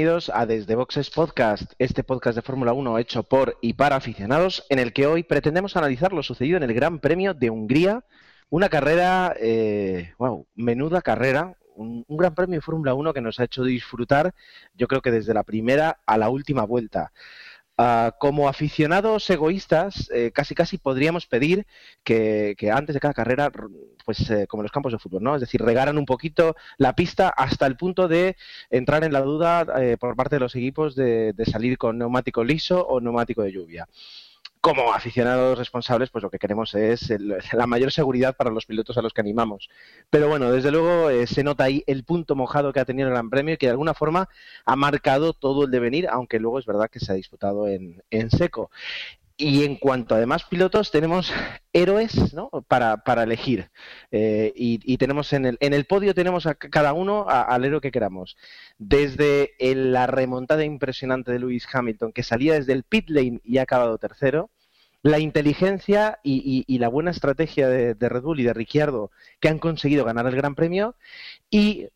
bienvenidos a Desde Boxes Podcast, este podcast de Fórmula 1 hecho por y para aficionados, en el que hoy pretendemos analizar lo sucedido en el Gran Premio de Hungría, una carrera, eh, wow, menuda carrera, un, un Gran Premio de Fórmula 1 que nos ha hecho disfrutar, yo creo que desde la primera a la última vuelta. Ah, como aficionados egoístas, eh, casi casi podríamos pedir que, que antes de cada carrera, pues eh, como en los campos de fútbol, ¿no? Es decir, regaran un poquito la pista hasta el punto de entrar en la duda eh, por parte de los equipos de, de salir con neumático liso o neumático de lluvia como aficionados responsables, pues lo que queremos es el- la mayor seguridad para los pilotos a los que animamos. Pero bueno, desde luego eh, se nota ahí el punto mojado que ha tenido el Gran Premio y que de alguna forma ha marcado todo el devenir, aunque luego es verdad que se ha disputado en, en seco. Y en cuanto a demás pilotos, tenemos héroes para, elegir. Eh, y, tenemos en el, en el podio tenemos a cada uno al héroe que queramos. Desde la remontada impresionante de Lewis Hamilton, que salía desde el pit lane y ha acabado tercero, la inteligencia y, la buena estrategia de, de Red Bull y de Ricciardo, que han conseguido ganar el Gran Premio, y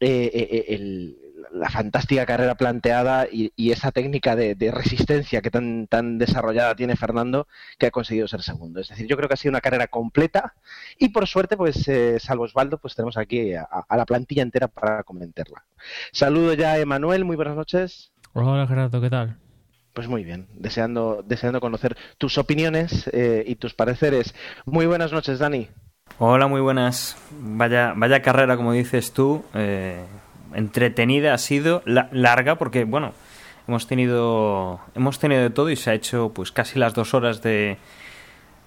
eh, eh, el- la fantástica carrera planteada y, y esa técnica de, de resistencia que tan, tan desarrollada tiene Fernando, que ha conseguido ser segundo. Es decir, yo creo que ha sido una carrera completa y por suerte, pues eh, salvo Osvaldo, pues tenemos aquí a, a la plantilla entera para comentarla. Saludo ya a Emanuel, muy buenas noches. Hola Gerardo, ¿qué tal? Pues muy bien, deseando, deseando conocer tus opiniones eh, y tus pareceres. Muy buenas noches, Dani. Hola, muy buenas. Vaya, vaya carrera, como dices tú. eh, entretenida ha sido, la- larga, porque bueno, hemos tenido, hemos tenido de todo y se ha hecho pues casi las dos horas de,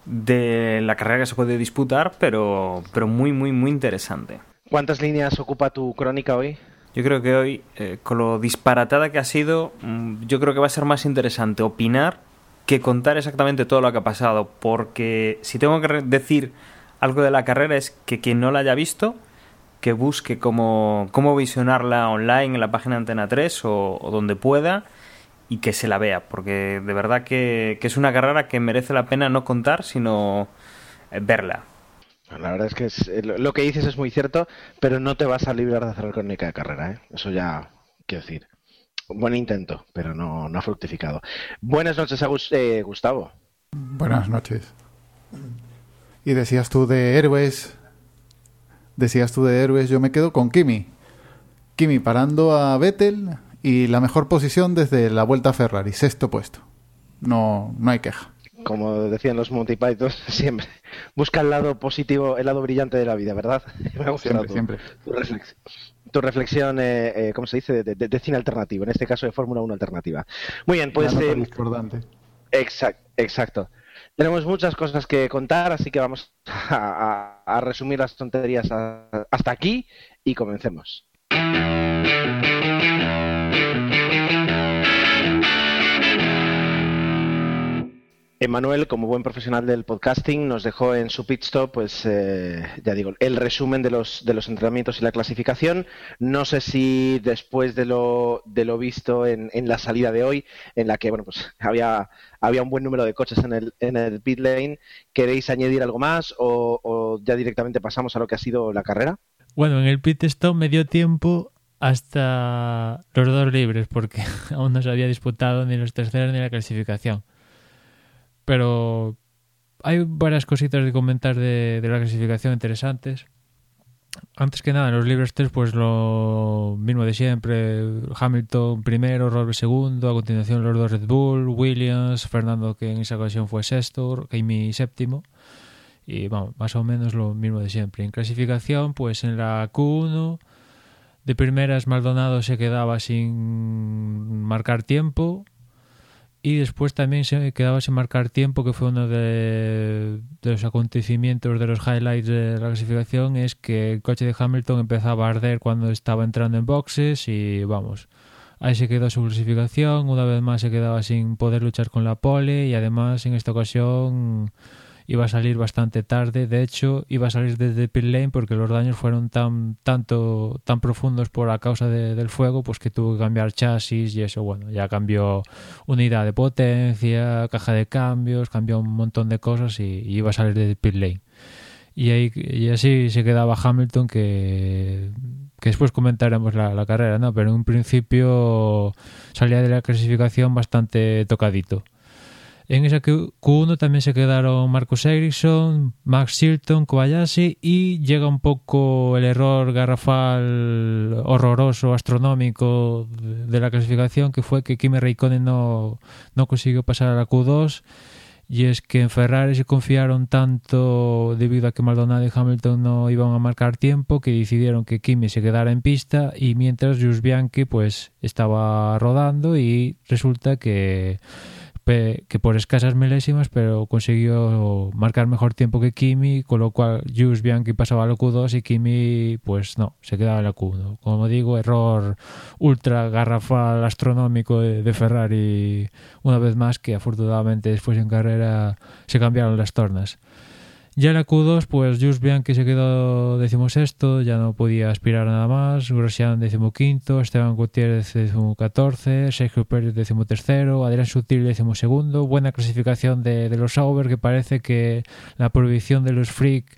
de la carrera que se puede disputar, pero, pero muy, muy, muy interesante. ¿Cuántas líneas ocupa tu crónica hoy? Yo creo que hoy, eh, con lo disparatada que ha sido, mm, yo creo que va a ser más interesante opinar que contar exactamente todo lo que ha pasado, porque si tengo que decir algo de la carrera es que quien no la haya visto, que busque cómo, cómo visionarla online en la página Antena 3 o, o donde pueda y que se la vea, porque de verdad que, que es una carrera que merece la pena no contar, sino eh, verla. La verdad es que es- eh, lo- que dices es muy cierto, pero no te vas a librar de hacer la crónica de carrera, ¿eh? Eso ya, quiero decir. Buen intento, pero no, no ha fructificado. Buenas noches, eh, Gustavo. Buenas noches. Y decías tú de héroes. Decías tú de héroes, yo me quedo con Kimi. Kimi parando a Vettel y la mejor posición desde la vuelta a Ferrari, sexto puesto. No, no hay queja. Como decían los Monty Python, siempre busca el lado positivo, el lado brillante de la vida, ¿verdad? Me ha gustado Siempre, tu, siempre. tu reflexión, tu reflexión eh, eh, ¿cómo se dice? De, de- de cine alternativo, en este caso de Fórmula 1 alternativa. Muy bien, pues... Eh. Exacto, exacto. Tenemos muchas cosas que contar, así que vamos a, resumir las tonterías hasta aquí y comencemos. Emanuel, como buen profesional del podcasting, nos dejó en su pit stop, pues eh, ya digo, el resumen de los, de los entrenamientos y la clasificación. No sé si después de lo, de lo visto en, en la salida de hoy, en la que bueno, pues había, había un buen número de coches en el, en el pit lane, ¿queréis añadir algo más o, o ya directamente pasamos a lo que ha sido la carrera? Bueno, en el pit stop me dio tiempo hasta los dos libres, porque aún no se había disputado ni los terceros ni la clasificación. Pero hay varias cositas de comentar de, la clasificación interesantes. Antes que nada, en los libres 3, pues lo mismo de siempre. Hamilton primero, Rosberg segundo, a continuación los dos Red Bull, Williams, Fernando que en esa ocasión fue sexto, Kimi séptimo. Y vamos, más o menos lo mismo de siempre. En clasificación, pues en la Q1, de primeras Maldonado se quedaba sin marcar tiempo. Y después también se quedaba sin marcar tiempo, que fue uno de, los acontecimientos, de los highlights de la clasificación, es que el coche de Hamilton empezaba a arder cuando estaba entrando en boxes y vamos, ahí se quedó su clasificación, una vez más se quedaba sin poder luchar con la pole y además en esta ocasión iba a salir bastante tarde. De hecho, iba a salir desde pit lane porque los daños fueron tan tanto tan profundos por la causa de, del fuego, pues que tuvo que cambiar chasis y eso, bueno, ya cambió unidad de potencia, caja de cambios, cambió un montón de cosas y, y iba a salir desde pit lane. Y, ahí, y así se quedaba Hamilton que que después comentaremos la, la, carrera, ¿no? Pero en un principio salía de la clasificación bastante tocadito. En esa Q1 también se quedaron Marcus Ericsson, Max Chilton, Kobayashi y llega un poco el error garrafal horroroso, astronómico de la clasificación, que fue que Kimi Raikkonen no, no consiguió pasar a la Q2 y es que en Ferrari se confiaron tanto debido a que Maldonado y Hamilton no iban a marcar tiempo que decidieron que Kimi se quedara en pista y mientras Jules Bianchi pues estaba rodando y resulta que que por escasas milésimas, pero consiguió marcar mejor tiempo que Kimi, con lo cual Jules Bianchi pasaba al Q2 y Kimi, pues no, se quedaba en la Q1. Como digo, error ultra garrafal astronómico de Ferrari, una vez más, que afortunadamente después en carrera se cambiaron las tornas. Ya en la Q2, pues Just Bianchi se quedó decimosexto, ya no podía aspirar nada más. Grosjean decimoquinto, Esteban Gutiérrez decimocatorce, Sergio Pérez decimotercero, Adrián Sutil decimosegundo. Buena clasificación de, de los Sauber, que parece que la prohibición de los Freak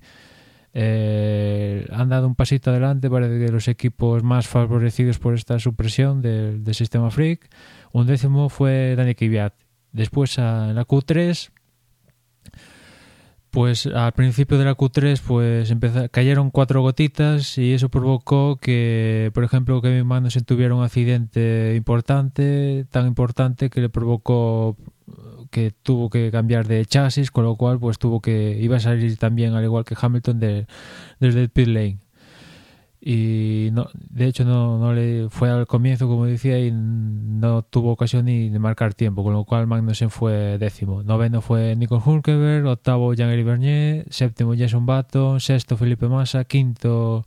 eh, han dado un pasito adelante. Parece que los equipos más favorecidos por esta supresión del, del sistema Freak. Un décimo fue Dani Kvyat. Después en la Q3 pues al principio de la Q3 pues empezó, cayeron cuatro gotitas y eso provocó que, por ejemplo, Kevin Magnussen tuviera un accidente importante, tan importante que le provocó que tuvo que cambiar de chasis, con lo cual pues tuvo que iba a salir también al igual que Hamilton de, desde el pit lane y no, de hecho no, no le fue al comienzo como decía y no tuvo ocasión ni de marcar tiempo con lo cual Magnussen fue décimo. Noveno fue Nico Hulkenberg octavo Jean-Éric Bernier séptimo Jason Button sexto Felipe Massa quinto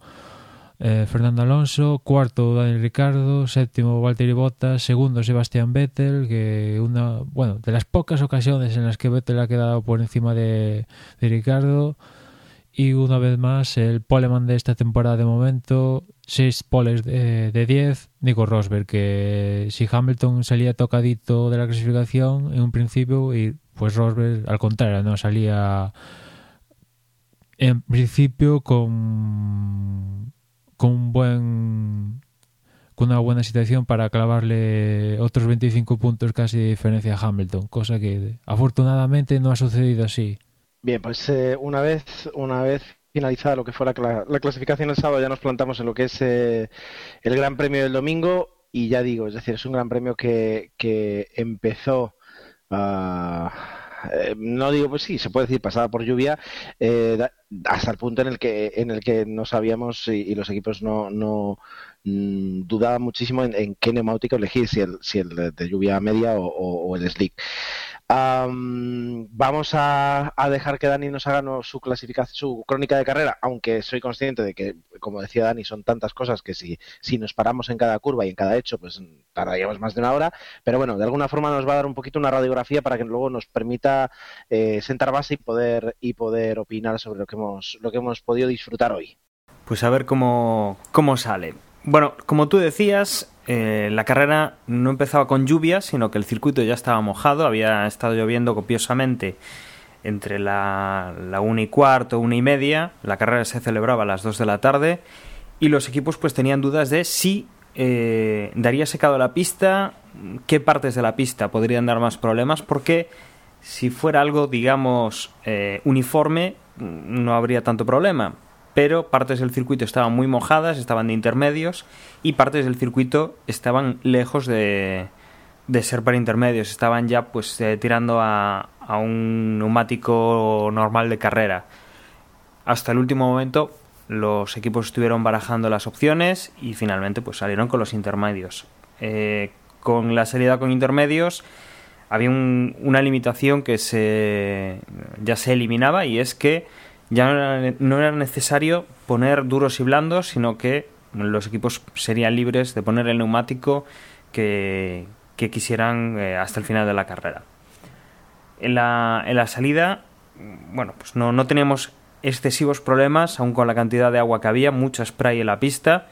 eh, Fernando Alonso cuarto Daniel Ricardo séptimo Valtteri Bottas segundo Sebastián Vettel que una bueno de las pocas ocasiones en las que Vettel ha quedado por encima de, de Ricardo y una vez más el poleman de esta temporada de momento, 6 poles de 10, Nico Rosberg, que si Hamilton salía tocadito de la clasificación en un principio, y pues Rosberg al contrario, no salía en principio con, con un buen con una buena situación para clavarle otros 25 puntos casi de diferencia a Hamilton, cosa que afortunadamente no ha sucedido así. Bien, pues eh, una vez una vez finalizada lo que fue la, la, clasificación el sábado, ya nos plantamos en lo que es eh, el Gran Premio del domingo y ya digo, es decir, es un Gran Premio que, que empezó a... Eh, no digo, pues sí, se puede decir pasada por lluvia, eh, hasta el punto en el que en el que no sabíamos y, los equipos no, no mmm, dudaban muchísimo en, qué neumático elegir, si el, si el de lluvia media o, o el slick. Vamos a, dejar que Dani nos haga su clasificación, su crónica de carrera, aunque soy consciente de que, como decía Dani, son tantas cosas que si, si nos paramos en cada curva y en cada hecho, pues tardaríamos más de una hora. Pero bueno, de alguna forma nos va a dar un poquito una radiografía para que luego nos permita eh, sentar base y poder y poder opinar sobre lo que hemos lo que hemos podido disfrutar hoy. Pues a ver cómo, cómo sale. Bueno, como tú decías, eh, la carrera no empezaba con lluvia, sino que el circuito ya estaba mojado, había estado lloviendo copiosamente entre la, una y cuarto, una y media, la carrera se celebraba a las 2 de la tarde y los equipos pues tenían dudas de si eh, daría secado la pista, qué partes de la pista podrían dar más problemas, porque si fuera algo, digamos, eh, uniforme, no habría tanto problema pero partes del circuito estaban muy mojadas, estaban de intermedios y partes del circuito estaban lejos de, de ser para intermedios, estaban ya pues eh, tirando a, a, un neumático normal de carrera. Hasta el último momento los equipos estuvieron barajando las opciones y finalmente pues salieron con los intermedios. Eh, con la salida con intermedios había un, una limitación que se ya se eliminaba y es que ya no era, no era necesario poner duros y blandos, sino que los equipos serían libres de poner el neumático que, que quisieran eh, hasta el final de la carrera. En la, en la salida bueno, pues no, no teníamos excesivos problemas, aún con la cantidad de agua que había, mucho spray en la pista,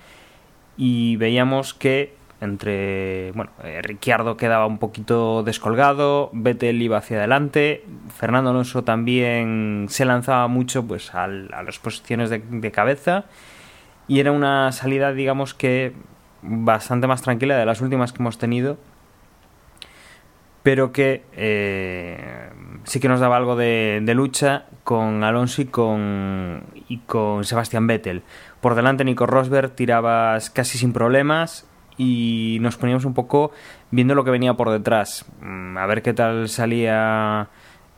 y veíamos que entre, bueno, eh, Ricciardo quedaba un poquito descolgado, Vettel iba hacia adelante, Fernando Alonso también se lanzaba mucho pues a las posiciones de, de cabeza, y era una salida, digamos que bastante más tranquila de las últimas que hemos tenido pero que eh, sí que nos daba algo de, lucha con Alonso y con, y con Sebastián Vettel. Por delante Nico Rosberg tiraba casi sin problemas y nos poníamos un poco viendo lo que venía por detrás. Mm, a ver qué tal salía...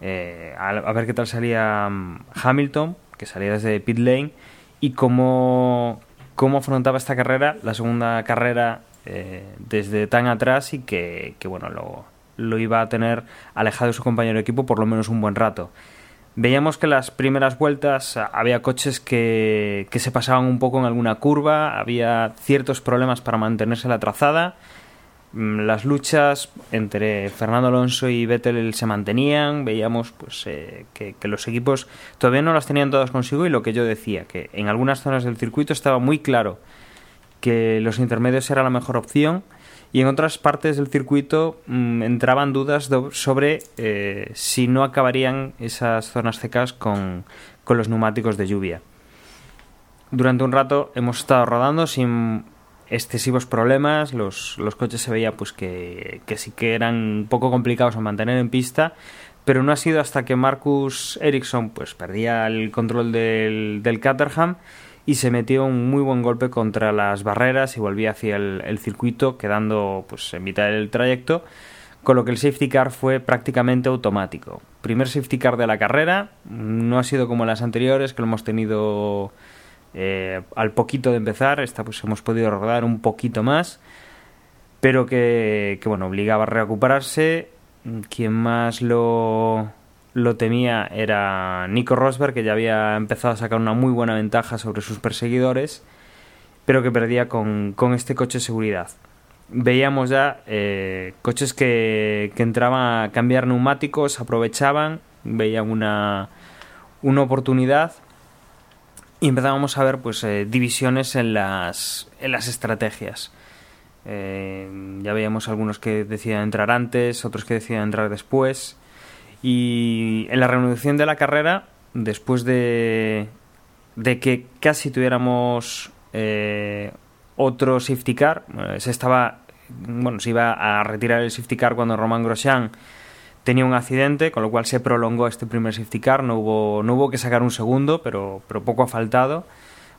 Eh, a ver qué tal salía mm, Hamilton, que salía desde pit lane, y cómo, cómo afrontaba esta carrera, la segunda carrera eh, desde tan atrás y que, bueno, lo, lo iba a tener alejado de su compañero de equipo por lo menos un buen rato. Veíamos que las primeras vueltas había coches que, que se pasaban un poco en alguna curva, había ciertos problemas para mantenerse la trazada. Mm, las luchas entre Fernando Alonso y Vettel se mantenían, veíamos pues eh, que, que, los equipos todavía no las tenían todas consigo y lo que yo decía, que en algunas zonas del circuito estaba muy claro que los intermedios era la mejor opción y en otras partes del circuito mmm, entraban dudas sobre eh, si no acabarían esas zonas secas con, con, los neumáticos de lluvia. Durante un rato hemos estado rodando sin excesivos problemas, los, los coches se veía pues que, que sí que eran un poco complicados a mantener en pista, pero no ha sido hasta que Marcus Ericsson pues perdía el control del, del Caterham y se metió un muy buen golpe contra las barreras y volvía hacia el, circuito quedando pues en mitad del trayecto con lo que el safety car fue prácticamente automático. Primer safety car de la carrera no ha sido como las anteriores que lo hemos tenido eh, al poquito de empezar esta pues hemos podido rodar un poquito más pero que, que bueno obligaba a recuperarse. Quien más lo lo temía era Nico Rosberg, que ya había empezado a sacar una muy buena ventaja sobre sus perseguidores, pero que perdía con, con este coche de seguridad. Veíamos ya eh, coches que, que, entraban a cambiar neumáticos, aprovechaban, veían una, una oportunidad y empezábamos a ver pues eh, divisiones en las, en las estrategias. Eh, ya veíamos algunos que decían entrar antes, otros que decían entrar después. Y en la reanudación de la carrera, después de, de que casi tuviéramos eh, otro safety car, eh, se estaba, bueno, se iba a retirar el safety car cuando Román Grosjean tenía un accidente, con lo cual se prolongó este primer safety car, no hubo, no hubo que sacar un segundo, pero, pero poco ha faltado.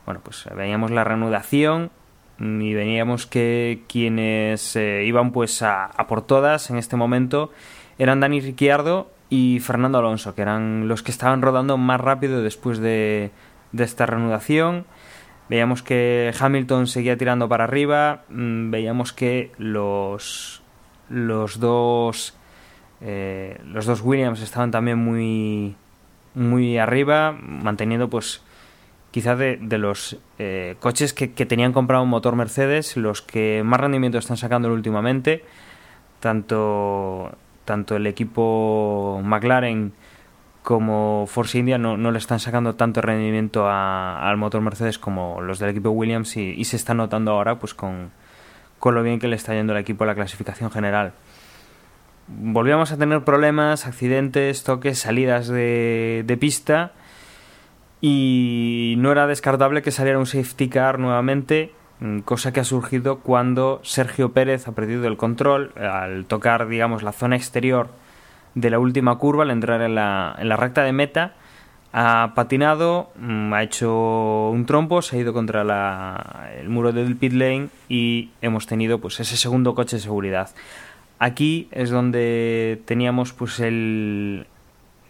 Bueno, pues veíamos la reanudación y veníamos que quienes eh, iban pues a, a por todas en este momento eran Dani Ricciardo y Fernando Alonso, que eran los que estaban rodando más rápido después de, de esta reanudación. Veíamos que Hamilton seguía tirando para arriba, mm, veíamos que los, los dos eh, los dos Williams estaban también muy muy arriba, manteniendo pues quizá de, de los eh, coches que, que, tenían comprado un motor Mercedes, los que más rendimiento están sacando últimamente, tanto tanto el equipo McLaren como Force India no, le están sacando tanto rendimiento a, al motor Mercedes como los del equipo Williams y, se está notando ahora pues con, con lo bien que le está yendo el equipo a la clasificación general. Volvíamos a tener problemas, accidentes, toques, salidas de, de pista y no era descartable que saliera un safety car nuevamente cosa que ha surgido cuando Sergio Pérez ha perdido el control al tocar, digamos, la zona exterior de la última curva, al entrar en la, en la recta de meta, ha patinado, mm, ha hecho un trompo, se ha ido contra la, el muro del pit lane y hemos tenido pues ese segundo coche de seguridad. Aquí es donde teníamos pues el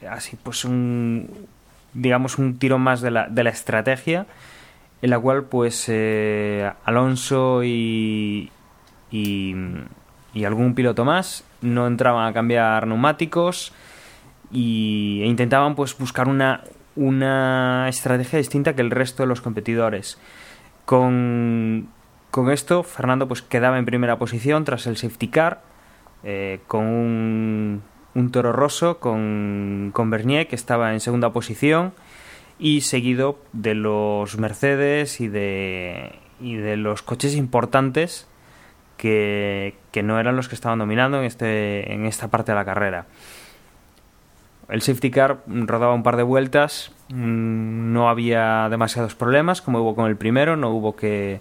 así pues un digamos un tiro más de la, de la estrategia en la cual pues eh, Alonso y, y, y, algún piloto más no entraban a cambiar neumáticos y, e intentaban pues buscar una, una estrategia distinta que el resto de los competidores. Con, con esto Fernando pues quedaba en primera posición tras el safety car eh, con un, Toro Rosso con, con Bernier, que estaba en segunda posición, y seguido de los Mercedes y de, y de los coches importantes que, que no eran los que estaban dominando en, este, en esta parte de la carrera. El safety car rodaba un par de vueltas, mm, no había demasiados problemas como hubo con el primero, no hubo que,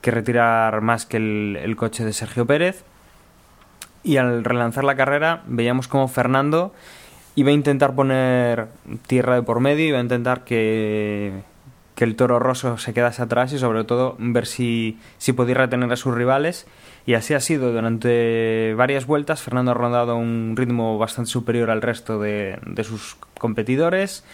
que retirar más que el, el, coche de Sergio Pérez. Y al relanzar la carrera veíamos como Fernando iba a intentar poner tierra de por medio, iba a intentar que, que el toro roso se quedase atrás y sobre todo ver si, si podía retener a sus rivales. Y así ha sido. Durante varias vueltas Fernando ha rondado un ritmo bastante superior al resto de, de sus competidores.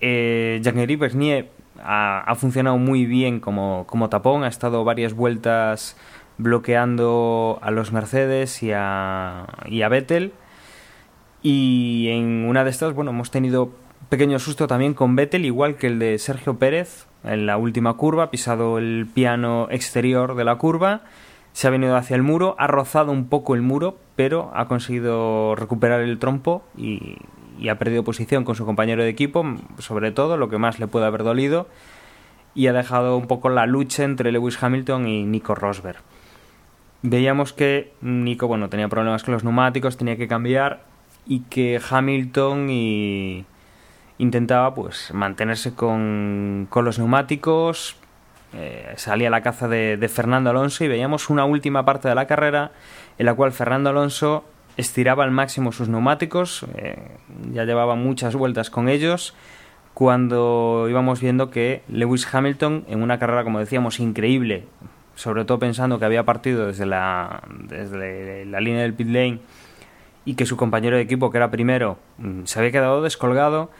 Eh, Bernier ha, ha, funcionado muy bien como, como tapón, ha estado varias vueltas bloqueando a los Mercedes y a, y a Vettel. Y en una de estas, bueno, hemos tenido pequeño susto también con Vettel, igual que el de Sergio Pérez en la última curva, ha pisado el piano exterior de la curva, se ha venido hacia el muro, ha rozado un poco el muro, pero ha conseguido recuperar el trompo y, y ha perdido posición con su compañero de equipo, sobre todo lo que más le puede haber dolido, y ha dejado un poco la lucha entre Lewis Hamilton y Nico Rosberg. Veíamos que Nico, bueno, tenía problemas con los neumáticos, tenía que cambiar y que Hamilton intentaba pues mantenerse con, con los neumáticos, eh, salía a la caza de, de, Fernando Alonso y veíamos una última parte de la carrera en la cual Fernando Alonso estiraba al máximo sus neumáticos, eh, ya llevaba muchas vueltas con ellos, cuando íbamos viendo que Lewis Hamilton en una carrera, como decíamos, increíble, sobre todo pensando que había partido desde la, desde la línea del pit lane y que su compañero de equipo, que era primero, se había quedado descolgado,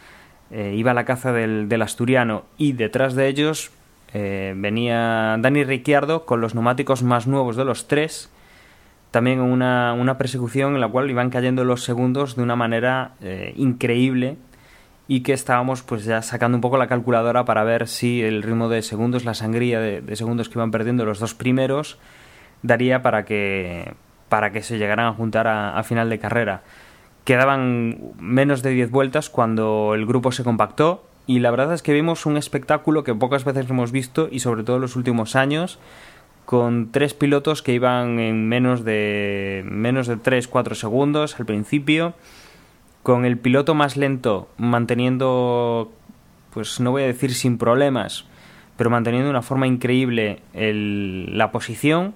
eh, iba a la caza del, asturiano y detrás de ellos eh, venía Dani Ricciardo con los neumáticos más nuevos de los tres, también una, una, persecución en la cual iban cayendo los segundos de una manera eh, increíble y que estábamos pues ya sacando un poco la calculadora para ver si el ritmo de segundos, la sangría de, de segundos que iban perdiendo los dos primeros daría para que para que se llegaran a juntar a, final de carrera. Quedaban menos de 10 vueltas cuando el grupo se compactó y la verdad es que vimos un espectáculo que pocas veces hemos visto y sobre todo en los últimos años con tres pilotos que iban en menos de menos de 3-4 segundos al principio con el piloto más lento manteniendo pues no voy a decir sin problemas pero manteniendo de una forma increíble la posición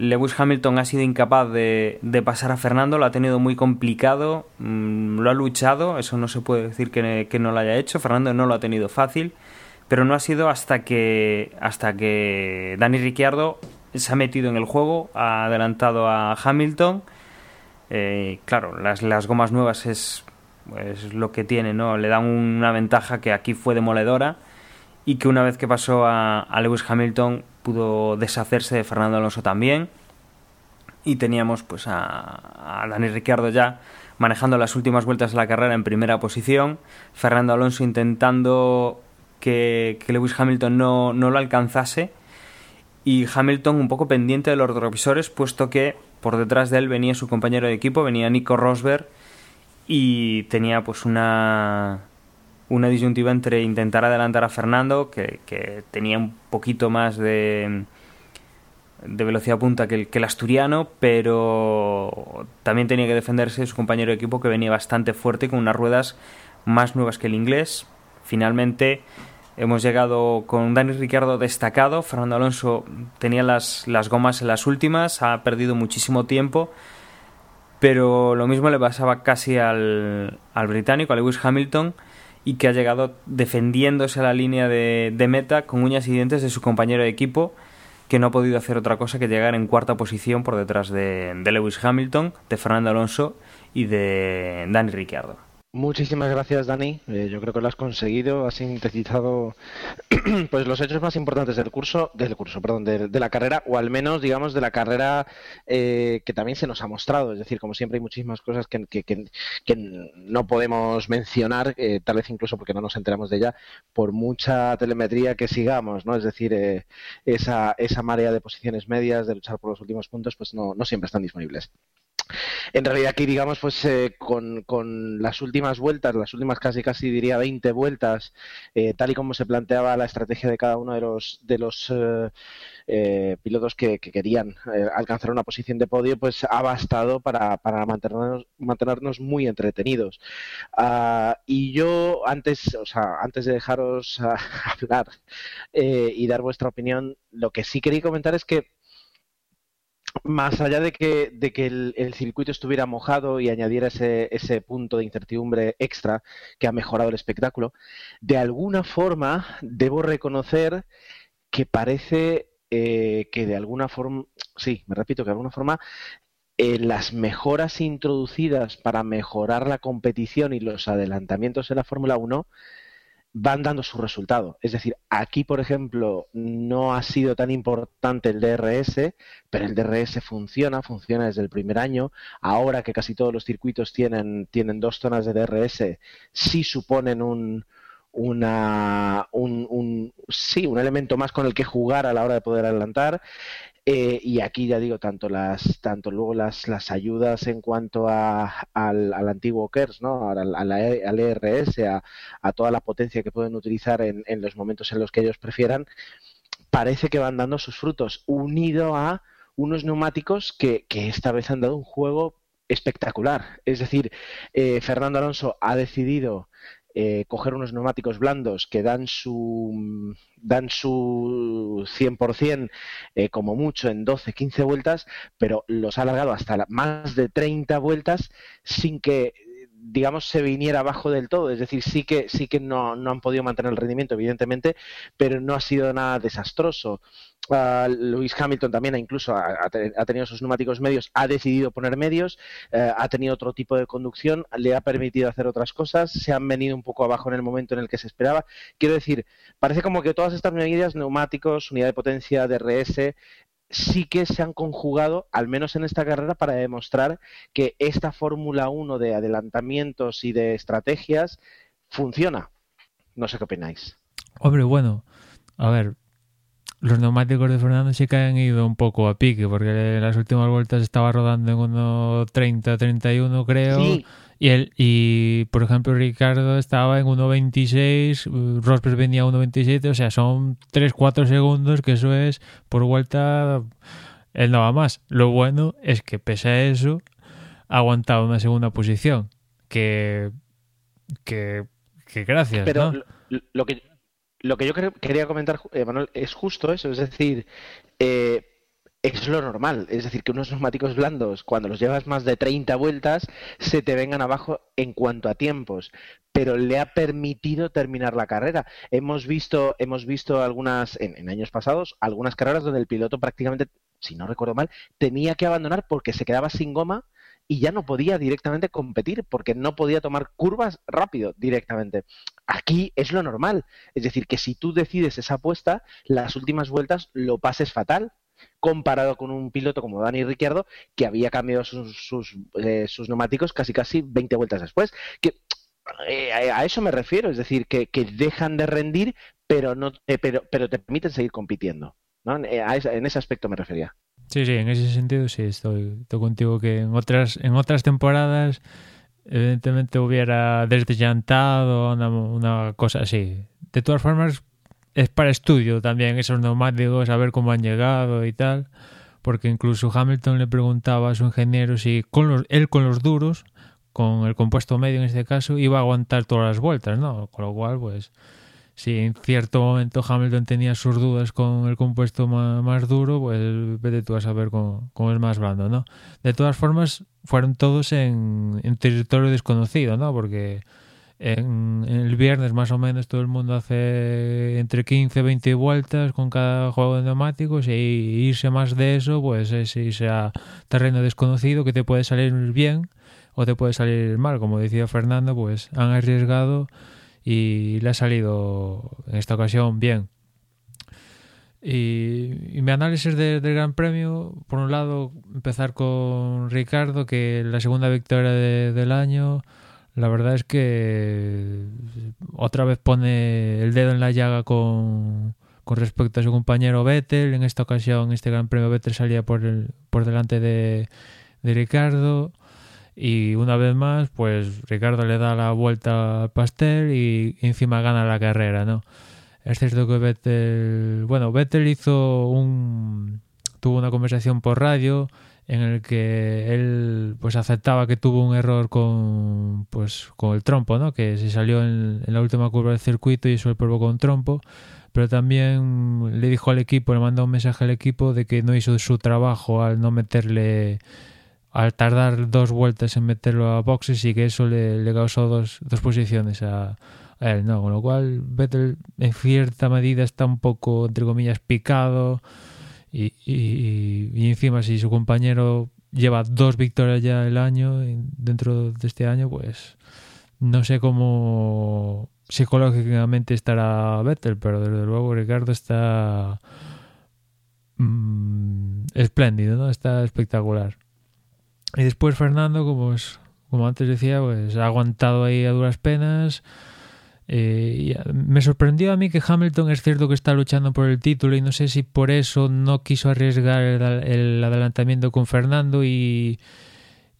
Lewis Hamilton ha sido incapaz de, de, pasar a Fernando, lo ha tenido muy complicado, mmm, lo ha luchado, eso no se puede decir que, no lo haya hecho, Fernando no lo ha tenido fácil, pero no ha sido hasta que, hasta que Dani Ricciardo se ha metido en el juego, ha adelantado a Hamilton, eh, claro, las, las, gomas nuevas es, lo que tiene, ¿no? le dan una ventaja que aquí fue demoledora y que una vez que pasó a Lewis Hamilton pudo deshacerse de Fernando Alonso también. Y teníamos pues a, a Dani Ricciardo ya manejando las últimas vueltas de la carrera en primera posición, Fernando Alonso intentando que, Lewis Hamilton no, no, lo alcanzase. Y Hamilton un poco pendiente de los retrovisores puesto que por detrás de él venía su compañero de equipo, venía Nico Rosberg y tenía pues una una disyuntiva entre intentar adelantar a Fernando, que, que tenía un poquito más de, de velocidad punta que el, que el, asturiano, pero también tenía que defenderse su compañero de equipo que venía bastante fuerte con unas ruedas más nuevas que el inglés. Finalmente hemos llegado con Dani Ricciardo destacado, Fernando Alonso tenía las, las gomas en las últimas, ha perdido muchísimo tiempo, pero lo mismo le pasaba casi al, al británico, a Lewis Hamilton, y que ha llegado defendiéndose a la línea de, de, meta con uñas y dientes de su compañero de equipo que no ha podido hacer otra cosa que llegar en cuarta posición por detrás de, de Lewis Hamilton, de Fernando Alonso y de Dani Ricciardo. Muchísimas gracias, Dani. Eh, yo creo que lo has conseguido. Has sintetizado pues los hechos más importantes del curso, del curso, perdón, de, la carrera, o al menos, digamos, de la carrera eh, que también se nos ha mostrado. Es decir, como siempre, hay muchísimas cosas que, que, que, que no podemos mencionar, eh, tal vez incluso porque no nos enteramos de ella, por mucha telemetría que sigamos, ¿no? Es decir, eh, esa, esa marea de posiciones medias, de luchar por los últimos puntos, pues no, no siempre están disponibles. En realidad aquí, digamos, pues eh, con, con, las últimas vueltas, las últimas casi casi diría 20 vueltas, eh, tal y como se planteaba la estrategia de cada uno de los, de los eh, pilotos que, querían alcanzar una posición de podio, pues ha bastado para, para mantenernos, mantenernos muy entretenidos. Ah, y yo antes, o sea, antes de dejaros hablar y dar vuestra opinión, lo que sí quería comentar es que más allá de que, el, circuito estuviera mojado y añadiera ese, ese, punto de incertidumbre extra que ha mejorado el espectáculo, de alguna forma debo reconocer que parece eh, que de alguna forma, sí, me repito, que de alguna forma eh, las mejoras introducidas para mejorar la competición y los adelantamientos en la Fórmula 1 van dando su resultado. Es decir, aquí, por ejemplo, no ha sido tan importante el DRS, pero el DRS funciona, funciona desde el primer año. Ahora que casi todos los circuitos tienen, tienen dos zonas de DRS, sí suponen un, una, un, sí, un elemento más con el que jugar a la hora de poder adelantar. Eh, y aquí ya digo, tanto las, tanto luego las, las ayudas en cuanto a, al, antiguo KERS, ¿no? al, al, ERS, a, a, toda la potencia que pueden utilizar en, en los momentos en los que ellos prefieran, parece que van dando sus frutos, unido a unos neumáticos que, que esta vez han dado un juego espectacular. Es decir, eh, Fernando Alonso ha decidido eh, coger unos neumáticos blandos que dan su dan su 100% eh, como mucho en 12, 15 vueltas, pero los ha alargado hasta más de 30 vueltas sin que digamos se viniera abajo del todo, es decir, sí que sí que no, no han podido mantener el rendimiento evidentemente, pero no ha sido nada desastroso. Lewis Hamilton también incluso ha, tenido sus neumáticos medios, ha decidido poner medios, eh, ha tenido otro tipo de conducción, le ha permitido hacer otras cosas, se han venido un poco abajo en el momento en el que se esperaba. Quiero decir, parece como que todas estas medidas, neumáticos, unidad de potencia, DRS, sí que se han conjugado, al menos en esta carrera, para demostrar que esta Fórmula 1 de adelantamientos y de estrategias funciona. No sé qué opináis. Hombre, bueno, a ver, los neumáticos de Fernando sí que han ido un poco a pique, porque en las últimas vueltas estaba rodando en 1.30, 31 creo. Y, el, y, por ejemplo, Ricardo estaba en 1.26, Rosberg venía a 1.27, o sea, son 3-4 segundos, que eso es por vuelta, él no va más. Lo bueno es que pese a eso, ha aguantado una segunda posición, que, que, que gracias. Pero lo que lo que yo quería comentar, eh, Manuel, es justo eso, es decir, eh, es lo normal, es decir, que unos neumáticos blandos, cuando los llevas más de 30 vueltas, se te vengan abajo en cuanto a tiempos, pero le ha permitido terminar la carrera. Hemos visto, hemos visto algunas, en, en años pasados, algunas carreras donde el piloto prácticamente, si no recuerdo mal, tenía que abandonar porque se quedaba sin goma y ya no podía directamente competir porque no podía tomar curvas rápido directamente. Aquí es lo normal, es decir, que si tú decides esa apuesta, las últimas vueltas lo pases fatal comparado con un piloto como Dani Ricciardo que había cambiado sus, sus, eh, neumáticos casi casi 20 vueltas después. Que, eh, a eso me refiero, es decir, que, dejan de rendir pero, no, pero, pero te permiten seguir compitiendo. Eh, en ese aspecto me refería. Sí, sí, en ese sentido sí, estoy, estoy contigo que en otras, en otras temporadas evidentemente hubiera desllantado una, una cosa así. De todas formas, es para estudio también esos neumáticos, a ver cómo han llegado y tal, porque incluso Hamilton le preguntaba a su ingeniero si con los, él con los duros, con el compuesto medio en este caso, iba a aguantar todas las vueltas, ¿no? Con lo cual, pues si en cierto momento Hamilton tenía sus dudas con el compuesto más, duro, pues vete tú a saber con, el más blando, ¿no? De todas formas, fueron todos en, territorio desconocido, ¿no? Porque en, el viernes más o menos todo el mundo hace entre 15 y 20 vueltas con cada juego de neumáticos y irse más de eso, pues es irse a terreno desconocido que te puede salir bien o te puede salir mal. Como decía Fernando, pues han arriesgado y le ha salido en esta ocasión bien. Y, mi análisis del Gran Premio, por un lado, empezar con Ricardo, que la segunda victoria del año, la verdad es que otra vez pone el dedo en la llaga con, con respecto a su compañero Vettel. En esta ocasión, este Gran Premio Vettel salía por, el, por delante de, de Ricardo y una vez más, pues Ricardo le da la vuelta al pastel y encima gana la carrera, ¿no? Es cierto que Vettel, bueno, Vettel hizo un tuvo una conversación por radio en el que él pues aceptaba que tuvo un error con pues con el trompo, ¿no? Que se salió en, la última curva del circuito y eso le provocó un trompo, pero también le dijo al equipo, le mandó un mensaje al equipo de que no hizo su trabajo al no meterle al tardar dos vueltas en meterlo a boxes y que eso le, le causó dos, dos posiciones a, él, ¿no? Con lo cual Vettel en cierta medida está un poco, entre comillas, picado y, y, y encima si su compañero lleva dos victorias ya el año, dentro de este año, pues no sé cómo psicológicamente estará Vettel, pero desde luego Ricardo está mm, espléndido, ¿no? Está espectacular. Y después Fernando, como, es, como antes decía, pues ha aguantado ahí a duras penas. Eh, me sorprendió a mí que Hamilton es cierto que está luchando por el título y no sé si por eso no quiso arriesgar el, el adelantamiento con Fernando y,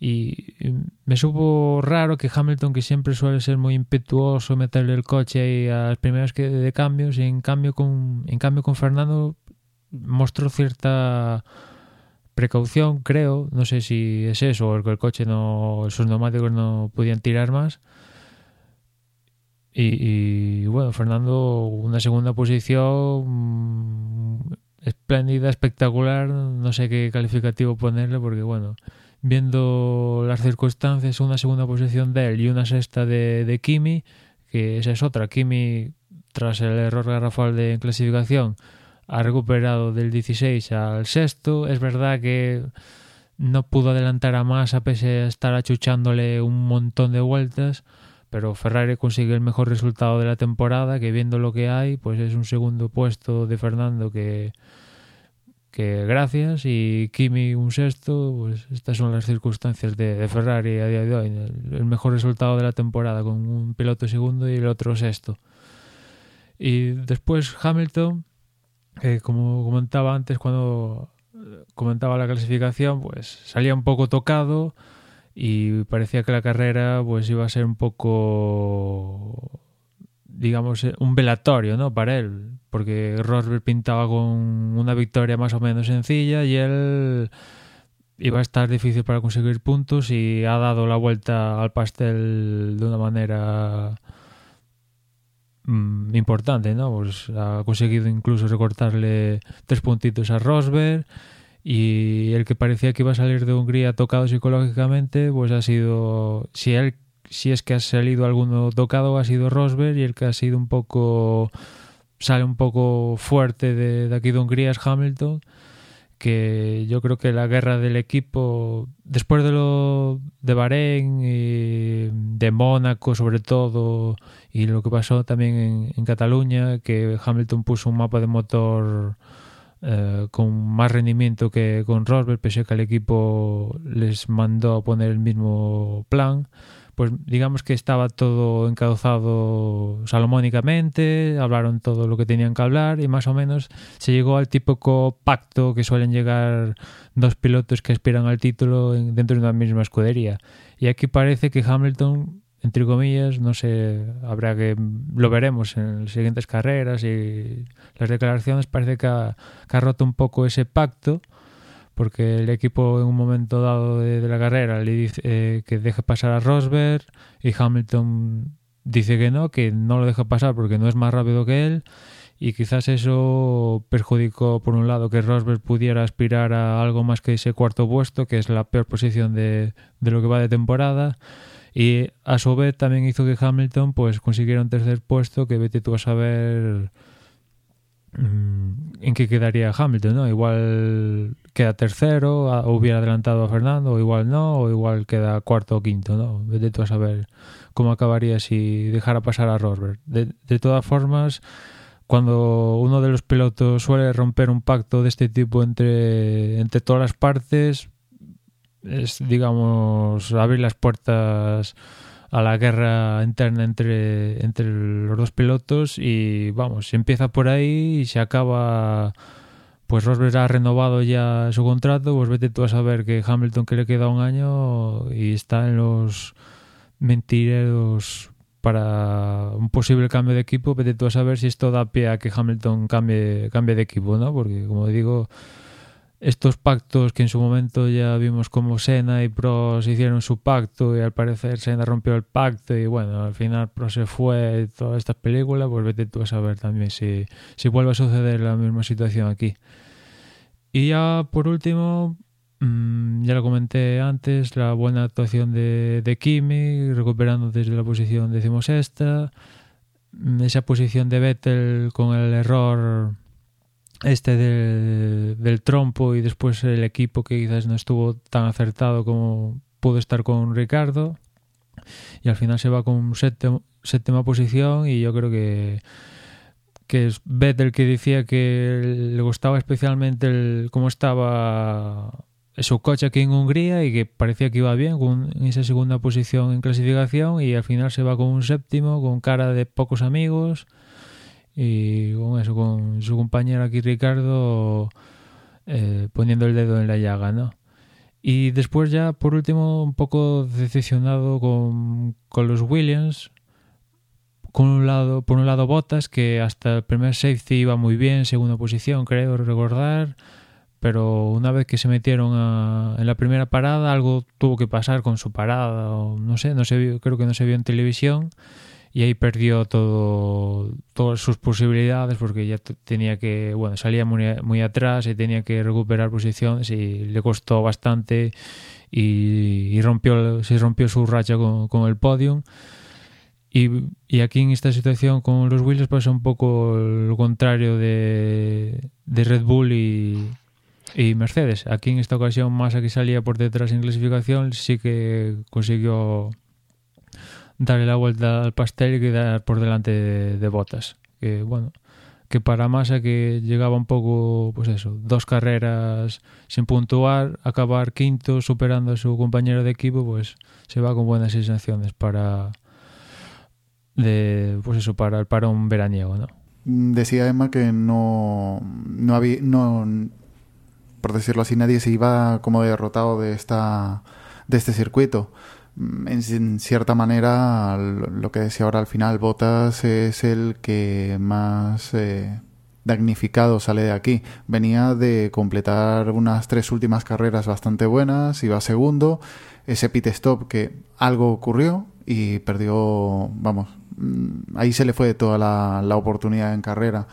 me supo raro que Hamilton, que siempre suele ser muy impetuoso, meterle el coche ahí a las primeras que de cambios, en cambio con, en cambio con Fernando mostró cierta precaución, creo, no sé si es eso, o el coche no, sus neumáticos no podían tirar más. Y, y bueno, Fernando, una segunda posición mmm, espléndida, espectacular, no sé qué calificativo ponerle, porque bueno, viendo las circunstancias, una segunda posición de él y una sexta de, de Kimi, que esa es otra. Kimi, tras el error garrafal de clasificación, ha recuperado del 16 al sexto. Es verdad que no pudo adelantar a más a pesar de estar achuchándole un montón de vueltas, pero Ferrari consigue el mejor resultado de la temporada, que viendo lo que hay, pues es un segundo puesto de Fernando que gracias y Kimi un sexto, pues estas son las circunstancias de, Ferrari a día de hoy. El, mejor resultado de la temporada con un piloto segundo y el otro sexto. Y después Hamilton, que como comentaba antes cuando comentaba la clasificación, pues salía un poco tocado y parecía que la carrera pues iba a ser un poco digamos, un velatorio, ¿no? Para él, porque Rosberg pintaba con una victoria más o menos sencilla y él iba a estar difícil para conseguir puntos y ha dado la vuelta al pastel de una manera mmm, importante, ¿no? Pues ha conseguido incluso recortarle tres puntitos a Rosberg y el que parecía que iba a salir de Hungría tocado psicológicamente, pues ha sido, si él si es que ha salido alguno tocado ha sido Rosberg y el que ha sido un poco sale un poco fuerte de, de aquí de Hungría es Hamilton que yo creo que la guerra del equipo después de lo de Bahrein y de Mónaco sobre todo y lo que pasó también en, Cataluña que Hamilton puso un mapa de motor eh, con más rendimiento que con Rosberg pese a que el equipo les mandó a poner el mismo plan pues digamos que estaba todo encauzado salomónicamente, hablaron todo lo que tenían que hablar y más o menos se llegó al típico pacto que suelen llegar dos pilotos que aspiran al título dentro de una misma escudería. Y aquí parece que Hamilton, entre comillas, no sé, habrá que lo veremos en las siguientes carreras y las declaraciones, parece que ha, que ha roto un poco ese pacto porque el equipo en un momento dado de, la carrera le dice eh, que deje pasar a Rosberg y Hamilton dice que no, que no lo deja pasar porque no es más rápido que él y quizás eso perjudicó por un lado que Rosberg pudiera aspirar a algo más que ese cuarto puesto, que es la peor posición de, de lo que va de temporada y a su vez también hizo que Hamilton pues consiguiera un tercer puesto que vete tú a saber en qué quedaría Hamilton, ¿no? Igual queda tercero, o hubiera adelantado a Fernando, o igual no, o igual queda cuarto o quinto, ¿no? Tú a saber cómo acabaría si dejara pasar a Rosberg. De, de todas formas, cuando uno de los pilotos suele romper un pacto de este tipo entre, entre todas las partes, es, digamos, abrir las puertas a la guerra interna entre, entre los dos pilotos y vamos, empieza por ahí y se acaba pues Rosberg ha renovado ya su contrato, pues vete tú a saber que Hamilton que le queda un año y está en los mentireros para un posible cambio de equipo, vete tú a saber si esto da pie a que Hamilton cambie, cambie de equipo, ¿no? Porque como digo, estos pactos que en su momento ya vimos como Senna y Prost hicieron su pacto y al parecer Senna rompió el pacto y bueno, al final Prost se fue todas estas películas, pues vete tú a saber también si, si vuelve a suceder la misma situación aquí. Y ya por último, mm, ya lo comenté antes, la buena actuación de, de Kimi, recuperando desde la posición decimosexta, mm, esa posición de Vettel con el error este del, del trompo y después el equipo que quizás no estuvo tan acertado como pudo estar con Ricardo. Y al final se va con séptima, séptima posición y yo creo que que es Vettel que decía que le gustaba especialmente el, cómo estaba su coche aquí en Hungría y que parecía que iba bien con esa segunda posición en clasificación y al final se va con un séptimo con cara de pocos amigos y con eso, con su compañero aquí Ricardo eh, poniendo el dedo en la llaga, ¿no? Y después ya, por último, un poco decepcionado con, con los Williams, con un lado, por un lado Botas, que hasta el primer safety iba muy bien, segunda posición, creo recordar, pero una vez que se metieron a, en la primera parada, algo tuvo que pasar con su parada, no sé, no se vio, creo que no se vio en televisión y ahí perdió todo todas sus posibilidades porque ya tenía que bueno salía muy, atrás y tenía que recuperar posiciones y le costó bastante y, rompió se rompió su racha con, con el podium y, y, aquí en esta situación con los Williams pasa un poco lo contrario de, de Red Bull y, y Mercedes. Aquí en esta ocasión Massa que salía por detrás en clasificación sí que consiguió darle la vuelta al pastel y quedar por delante de, Botas. Que bueno, que para Massa que llegaba un poco, pues eso, dos carreras sin puntuar, acabar quinto superando a su compañero de equipo, pues se va con buenas sensaciones para de pues eso para para un veraniego, ¿no? Decía Emma que no no había no por decirlo así nadie se iba como derrotado de esta de este circuito en, cierta manera, lo que decía ahora al final, Botas es el que más eh, damnificado sale de aquí. Venía de completar unas tres últimas carreras bastante buenas, iba segundo, ese pit stop que algo ocurrió y perdió, vamos, mm, ahí se le fue toda la, la oportunidad en carrera.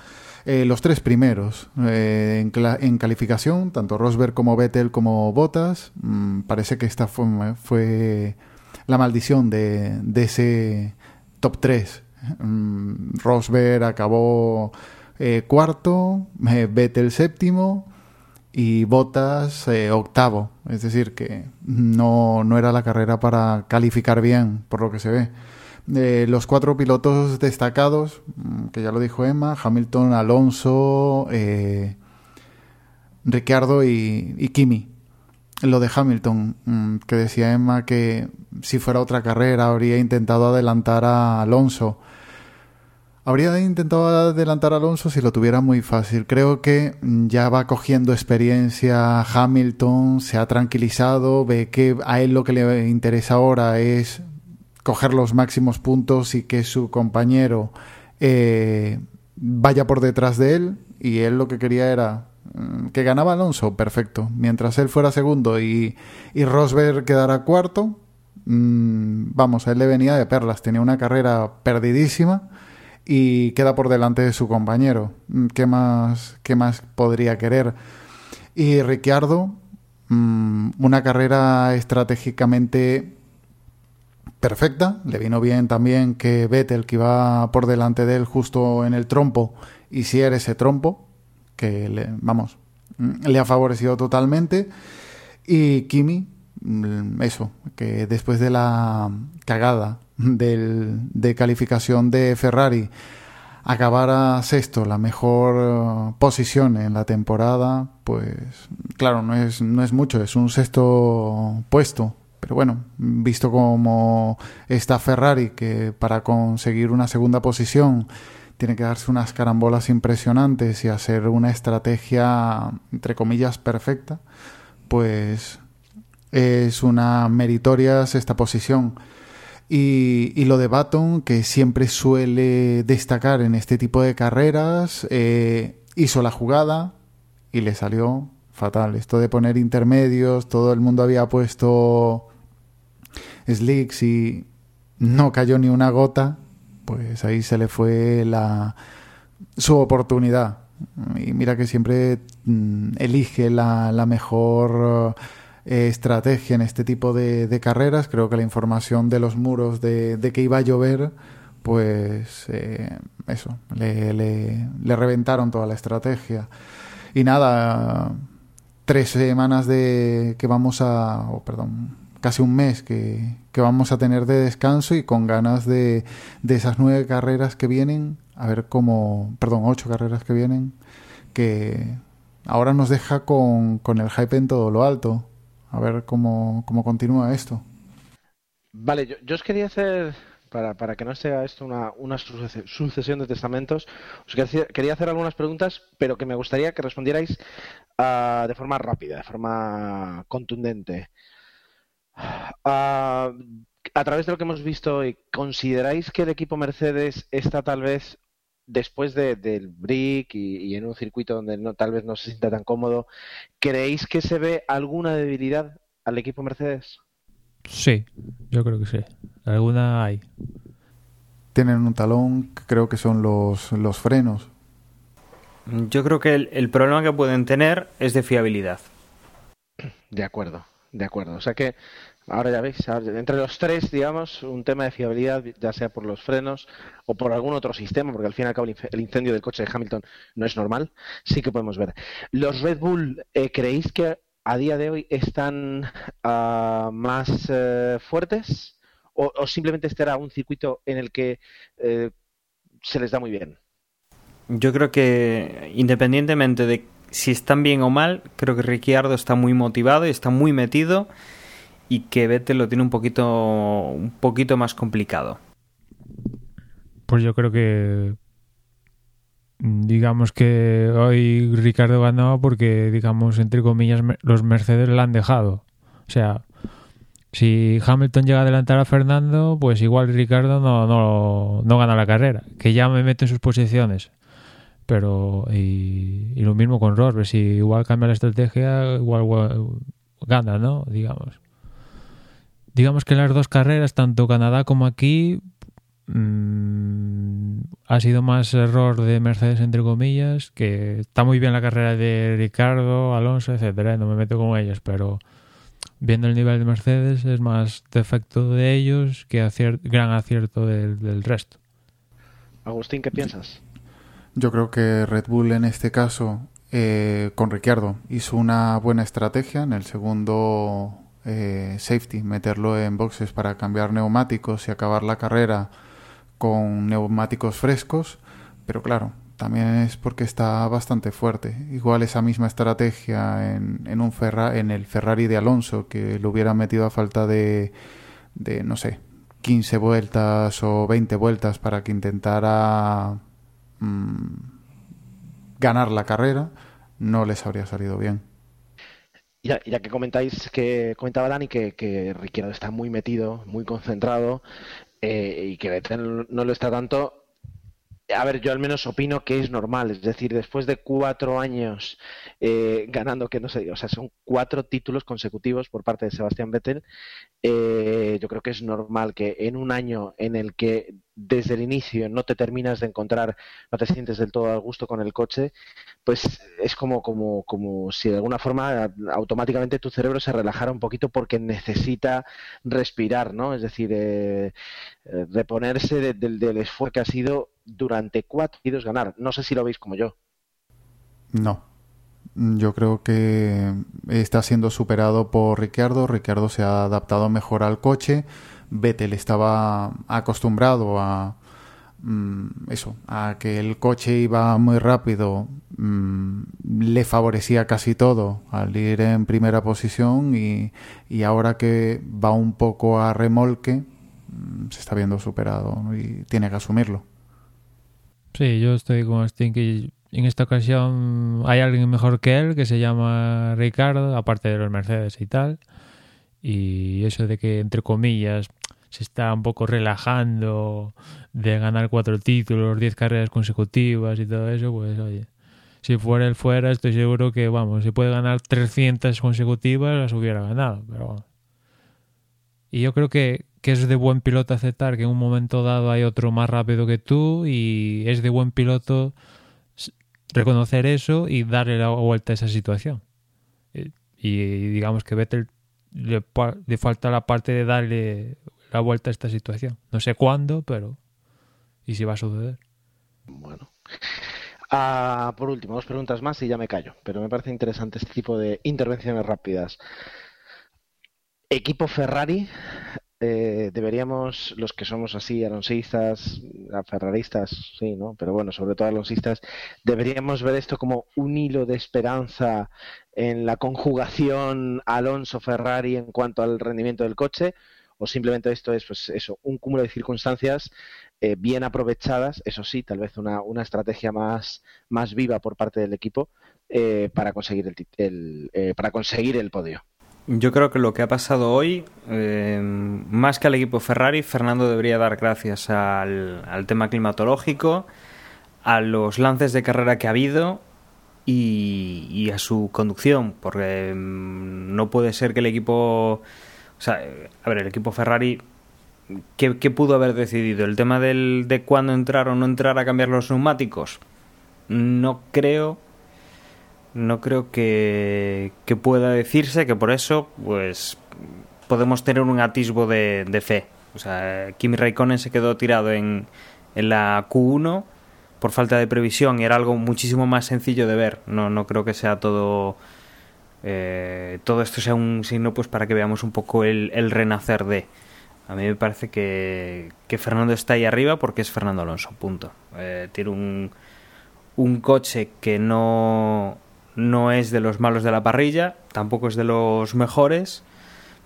Eh, los tres primeros eh, en, en, calificación, tanto Rosberg como Vettel como Bottas, mmm, parece que esta fue la maldición de, ese top 3. Mm, Rosberg acabó eh, cuarto, eh, Vettel séptimo y Bottas eh, octavo. Es decir, que no, no, era la carrera para calificar bien, por lo que se ve. Los cuatro pilotos destacados, mm, que ya lo dijo Emma, Hamilton, Alonso, eh, Ricciardo y, y Kimi lo de Hamilton, mm, que decía Emma que si fuera otra carrera habría intentado adelantar a Alonso. Habría intentado adelantar a Alonso si lo tuviera muy fácil. Creo que ya va cogiendo experiencia Hamilton, se ha tranquilizado, ve que a él lo que le interesa ahora es coger los máximos puntos y que su compañero eh, vaya por detrás de él. Y él lo que quería era Mm, que ganaba Alonso, perfecto. Mientras él fuera segundo y, y Rosberg quedara cuarto, mmm, vamos, a él le venía de perlas. Tenía una carrera perdidísima y queda por delante de su compañero. Mm, ¿Qué más, qué más podría querer? Y Ricciardo, mmm, una carrera estratégicamente perfecta. Le vino bien también que Vettel, que iba por delante de él justo en el trompo, hiciera ese trompo que le, vamos, le ha favorecido totalmente. Y Kimi, mm, eso, que después de la cagada del, de calificación de Ferrari, acabara sexto, la mejor posición en la temporada, pues claro, no es, no es mucho, es un sexto puesto. Pero bueno, visto como está Ferrari, que para conseguir una segunda posición tiene que darse unas carambolas impresionantes y hacer una estrategia, entre comillas, perfecta, pues es una meritoria sexta posición. Y, y, lo de Baton, que siempre suele destacar en este tipo de carreras, eh, hizo la jugada y le salió fatal. Esto de poner intermedios, todo el mundo había puesto slicks y no cayó ni una gota, pues ahí se le fue la su oportunidad. Y mira que siempre mm, elige la, la mejor eh, estrategia en este tipo de, carreras. Creo que la información de los muros de, que iba a llover, pues eh, eso, le, reventaron toda la estrategia. Y nada, tres semanas de que vamos a, oh, perdón, casi un mes que, que, vamos a tener de descanso y con ganas de, de esas nueve carreras que vienen, a ver cómo, perdón, ocho carreras que vienen, que ahora nos deja con, con el hype en todo lo alto a ver cómo, cómo continúa esto. Vale, yo, os quería hacer, para, para, que no sea esto una, una sucesión de testamentos, os quería hacer algunas preguntas, pero que me gustaría que respondierais uh, de forma rápida, de forma contundente. Uh, a través de lo que hemos visto, ¿consideráis que el equipo Mercedes está tal vez después del brick y, en un circuito donde no, tal vez no se sienta tan cómodo, ¿creéis que se ve alguna debilidad al equipo Mercedes? Sí, yo creo que sí. Alguna hay. Tienen un talón, creo que son los, los frenos. Yo creo que el problema que pueden tener es de fiabilidad. De acuerdo, de acuerdo. O sea que Ahora ya veis, entre los tres, digamos, un tema de fiabilidad, ya sea por los frenos o por algún otro sistema, porque al fin y al cabo el incendio del coche de Hamilton no es normal, sí que podemos ver. ¿Los Red Bull eh, creéis que a día de hoy están uh, más uh, fuertes o, simplemente este era un circuito en el que uh, se les da muy bien? Yo creo que independientemente de si están bien o mal, creo que Ricciardo está muy motivado y está muy metido y que Vettel lo tiene un poquito, un poquito más complicado. Pues yo creo que digamos que hoy Ricardo ganó porque digamos entre comillas los Mercedes le han dejado. O sea, si Hamilton llega a adelantar a Fernando, pues igual Ricardo no, no, no gana la carrera, que ya me mete en sus posiciones. Pero, y, y lo mismo con Rosberg, si igual cambia la estrategia, igual, igual gana, ¿no? Digamos digamos que las dos carreras, tanto Canadá como aquí, mmm, ha sido más error de Mercedes, entre comillas, que está muy bien la carrera de Ricardo, Alonso, etcétera, no me meto con ellos, pero viendo el nivel de Mercedes es más defecto de ellos que acier gran acierto del, del resto. Agustín, ¿qué piensas? Yo creo que Red Bull en este caso, eh, con Ricciardo, hizo una buena estrategia. En el segundo eh, safety, meterlo en boxes para cambiar neumáticos y acabar la carrera con neumáticos frescos, pero claro, también es porque está bastante fuerte. Igual esa misma estrategia en, un en el Ferrari de Alonso, que lo hubiera metido a falta de, de, no sé, 15 vueltas o 20 vueltas para que intentara mmm, ganar la carrera, no les habría salido bien. Ya, ya, que comentáis que comentaba Dani que, que Ricciardo está muy metido, muy concentrado eh, y que no lo está tanto, a ver, yo al menos opino que es normal, es decir, después de cuatro años eh, ganando, que no sé, o sea, son cuatro títulos consecutivos por parte de Sebastián Vettel, eh, yo creo que es normal que en un año en el que desde el inicio no te terminas de encontrar, no te sientes del todo a gusto con el coche, pues es como, como, como si de alguna forma automáticamente tu cerebro se relajara un poquito porque necesita respirar, ¿no? Es decir, eh, eh reponerse del esfuerzo que ha sido durante cuatro años ganar. No sé si lo veis como yo. No. Yo creo que está siendo superado por Ricciardo. Ricciardo se ha adaptado mejor al coche. Vettel estaba acostumbrado a mm, eso, a que el coche iba muy rápido, mm, le favorecía casi todo al ir en primera posición y, y ahora que va un poco a remolque, mm, se está viendo superado y tiene que asumirlo. Sí, yo estoy con Sting que en esta ocasión hay alguien mejor que él que se llama Ricardo, aparte de los Mercedes y tal. Y eso de que, entre comillas, se está un poco relajando de ganar cuatro títulos, diez carreras consecutivas y todo eso, pues oye, si fuera él fuera, estoy seguro que, vamos, si puede ganar 300 consecutivas, las hubiera ganado, pero. Y yo creo que, que es de buen piloto aceptar que en un momento dado hay otro más rápido que tú y es de buen piloto reconocer eso y darle la vuelta a esa situación. Y, digamos que Vettel le, le, falta la parte de darle la vuelta a esta situación. No sé cuándo, pero... ¿Y si va a suceder? Bueno. Ah, por último, dos preguntas más y ya me callo. Pero me parece interesante este tipo de intervenciones rápidas. Equipo Ferrari, eh, deberíamos, los que somos así, alonsistas, ferraristas, sí, ¿no? Pero bueno, sobre todo alonsistas, deberíamos ver esto como un hilo de esperanza en la conjugación Alonso-Ferrari en cuanto al rendimiento del coche, o simplemente esto es, pues eso, un cúmulo de circunstancias eh, bien aprovechadas, eso sí, tal vez una, una estrategia más, más viva por parte del equipo eh, para conseguir el, el para conseguir el podio. Yo creo que lo que ha pasado hoy, eh, más que al equipo Ferrari, Fernando debería dar gracias al, tema climatológico, a los lances de carrera que ha habido y, a su conducción, porque mm, no puede ser que el equipo... O sea, a ver, el equipo Ferrari, ¿qué, pudo haber decidido? ¿El tema del, de cuándo entrar o no entrar a cambiar los neumáticos? No creo no creo que, pueda decirse que por eso pues podemos tener un atisbo de, fe. O sea, Kimi Raikkonen se quedó tirado en, en la Q1 por falta de previsión y era algo muchísimo más sencillo de ver. No, no creo que sea todo... Eh, todo esto sea un signo pues para que veamos un poco el, renacer de... A mí me parece que, que, Fernando está ahí arriba porque es Fernando Alonso, punto. Eh, tiene un, un coche que no no es de los malos de la parrilla, tampoco es de los mejores,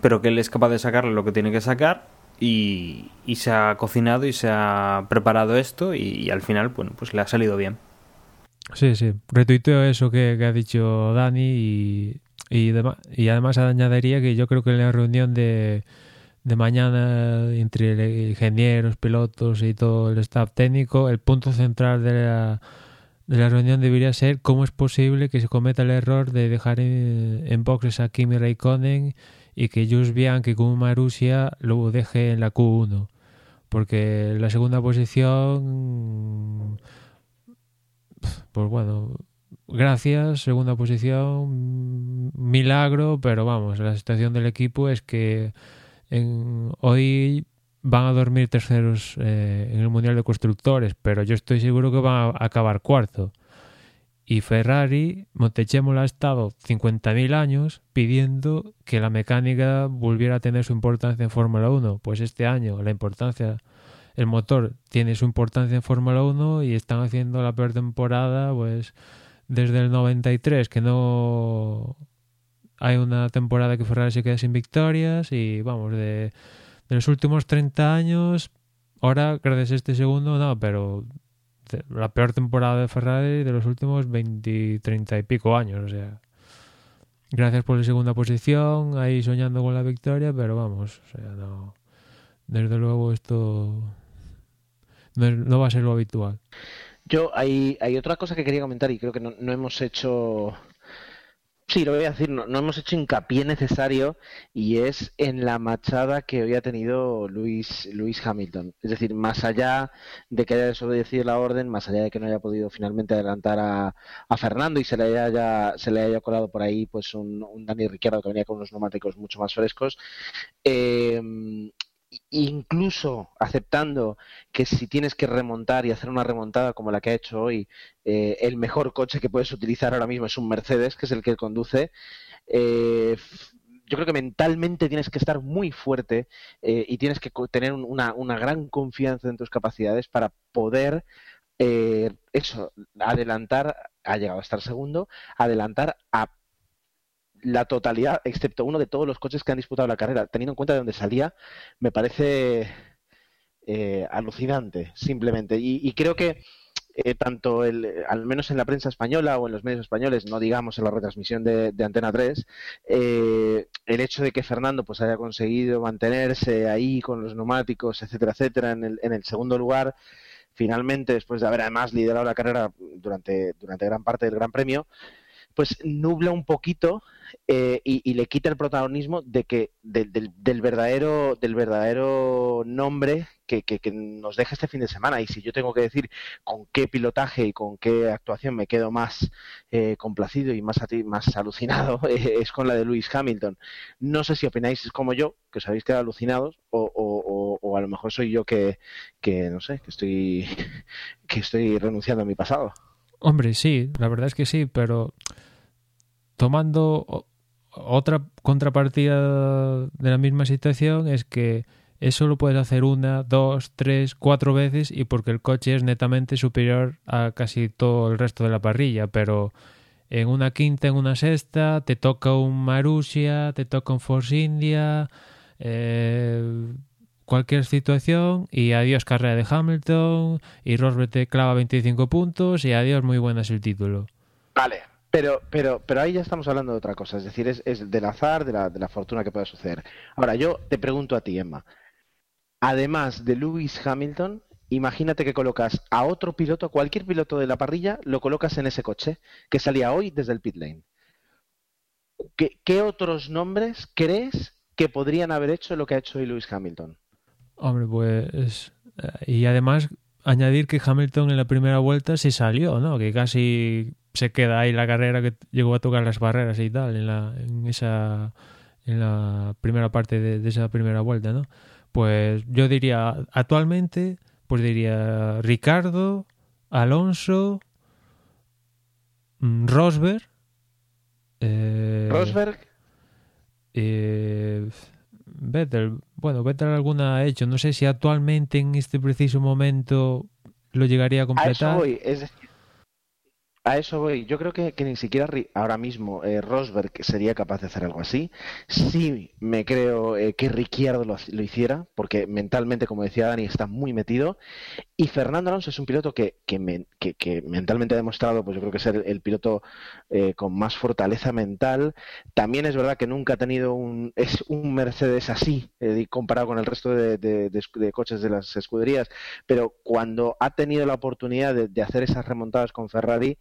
pero que él es capaz de sacarle lo que tiene que sacar y, se ha cocinado y se ha preparado esto y, al final, bueno, pues le ha salido bien. Sí, sí, retuiteo eso que, ha dicho Dani y, y, y, además añadiría que yo creo que en la reunión de, de mañana entre ingenieros, pilotos y todo el staff técnico, el punto central de la de la reunión debería ser cómo es posible que se cometa el error de dejar en, boxes a Kimi Raikkonen y que Jules Bianchi como Marussia lo deje en la Q1. Porque la segunda posición, pues bueno, gracias, segunda posición, milagro, pero vamos, la situación del equipo es que en, hoy van a dormir terceros eh, en el Mundial de Constructores, pero yo estoy seguro que van a acabar cuarto. Y Ferrari, Montechemolo ha estado 50.000 años pidiendo que la mecánica volviera a tener su importancia en Fórmula 1. Pues este año la importancia, el motor tiene su importancia en Fórmula 1 y están haciendo la peor temporada pues desde el 93, que no hay una temporada que Ferrari se queda sin victorias y vamos, de en los últimos 30 años, ahora gracias a este segundo, no, pero la peor temporada de Ferrari de los últimos 20, 30 y pico años, o sea. Gracias por la segunda posición, ahí soñando con la victoria, pero vamos, o sea, no. Desde luego esto no, no va a ser lo habitual. Yo, hay, hay otra cosa que quería comentar y creo que no, no hemos hecho Sí, lo voy a decir, no, hemos hecho hincapié necesario y es en la machada que hoy ha tenido Luis, Luis Hamilton. Es decir, más allá de que haya desobedecido la orden, más allá de que no haya podido finalmente adelantar a, Fernando y se le haya, se le haya colado por ahí pues un, un Dani Ricciardo que venía con unos neumáticos mucho más frescos, eh, incluso aceptando que si tienes que remontar y hacer una remontada como la que ha hecho hoy, eh, el mejor coche que puedes utilizar ahora mismo es un Mercedes, que es el que conduce. Eh, yo creo que mentalmente tienes que estar muy fuerte eh, y tienes que tener una, gran confianza en tus capacidades para poder eso, adelantar, ha llegado a estar segundo, adelantar a la totalidad, excepto uno de todos los coches que han disputado la carrera, teniendo en cuenta de dónde salía, me parece eh, alucinante, simplemente. Y, creo que eh, tanto el, al menos en la prensa española o en los medios españoles, no digamos en la retransmisión de, Antena 3, eh, el hecho de que Fernando pues haya conseguido mantenerse ahí con los neumáticos, etcétera, etcétera, en el, en el segundo lugar, finalmente, después de haber además liderado la carrera durante, durante gran parte del Gran Premio, pues nubla un poquito eh, y, le quita el protagonismo de que del, verdadero del verdadero nombre que, nos deja este fin de semana. Y si yo tengo que decir con qué pilotaje y con qué actuación me quedo más eh, complacido y más más alucinado es con la de Lewis Hamilton. No sé si opináis como yo que os habéis quedado alucinados o, o a lo mejor soy yo que, que no sé que estoy que estoy renunciando a mi pasado Hombre, sí, la verdad es que sí, pero tomando otra contrapartida de la misma situación es que eso lo puedes hacer una, dos, tres, cuatro veces y porque el coche es netamente superior a casi todo el resto de la parrilla, pero en una quinta, en una sexta, te toca un Marussia, te toca un Force India, eh, cualquier situación y adiós carrera de Hamilton y Rosberg te clava 25 puntos y adiós muy buenas el título. Vale, pero, pero, pero ahí ya estamos hablando de otra cosa, es decir, es, es del azar, de la, de la fortuna que pueda suceder. Ahora, yo te pregunto a ti, Emma, además de Lewis Hamilton, imagínate que colocas a otro piloto, cualquier piloto de la parrilla, lo colocas en ese coche que salía hoy desde el pit lane. ¿Qué, qué otros nombres crees que podrían haber hecho lo que ha hecho hoy Lewis Hamilton? Hombre, pues. Eh, y además, añadir que Hamilton en la primera vuelta se salió, ¿no? Que casi se queda ahí la carrera que llegó a tocar las barreras y tal, en, la, en esa. En la primera parte de, esa primera vuelta, ¿no? Pues yo diría, actualmente, pues diría Ricardo, Alonso, mm, Rosberg. Eh, Rosberg. Eh, Vettel, bueno, Vettel alguna ha hecho. No sé si actualmente en este preciso momento lo llegaría a completar. A voy. Es a eso voy. Yo creo que, ni siquiera ahora mismo eh, Rosberg sería capaz de hacer algo así. Sí me creo eh, que Ricciardo lo, hiciera, porque mentalmente, como decía Dani, está muy metido. Y Fernando Alonso es un piloto que, que, mentalmente ha demostrado, pues yo creo que es el, piloto eh, con más fortaleza mental. También es verdad que nunca ha tenido un, es un Mercedes así, comparado con el resto de, coches de las escuderías. Pero cuando ha tenido la oportunidad de hacer esas remontadas con Ferrari,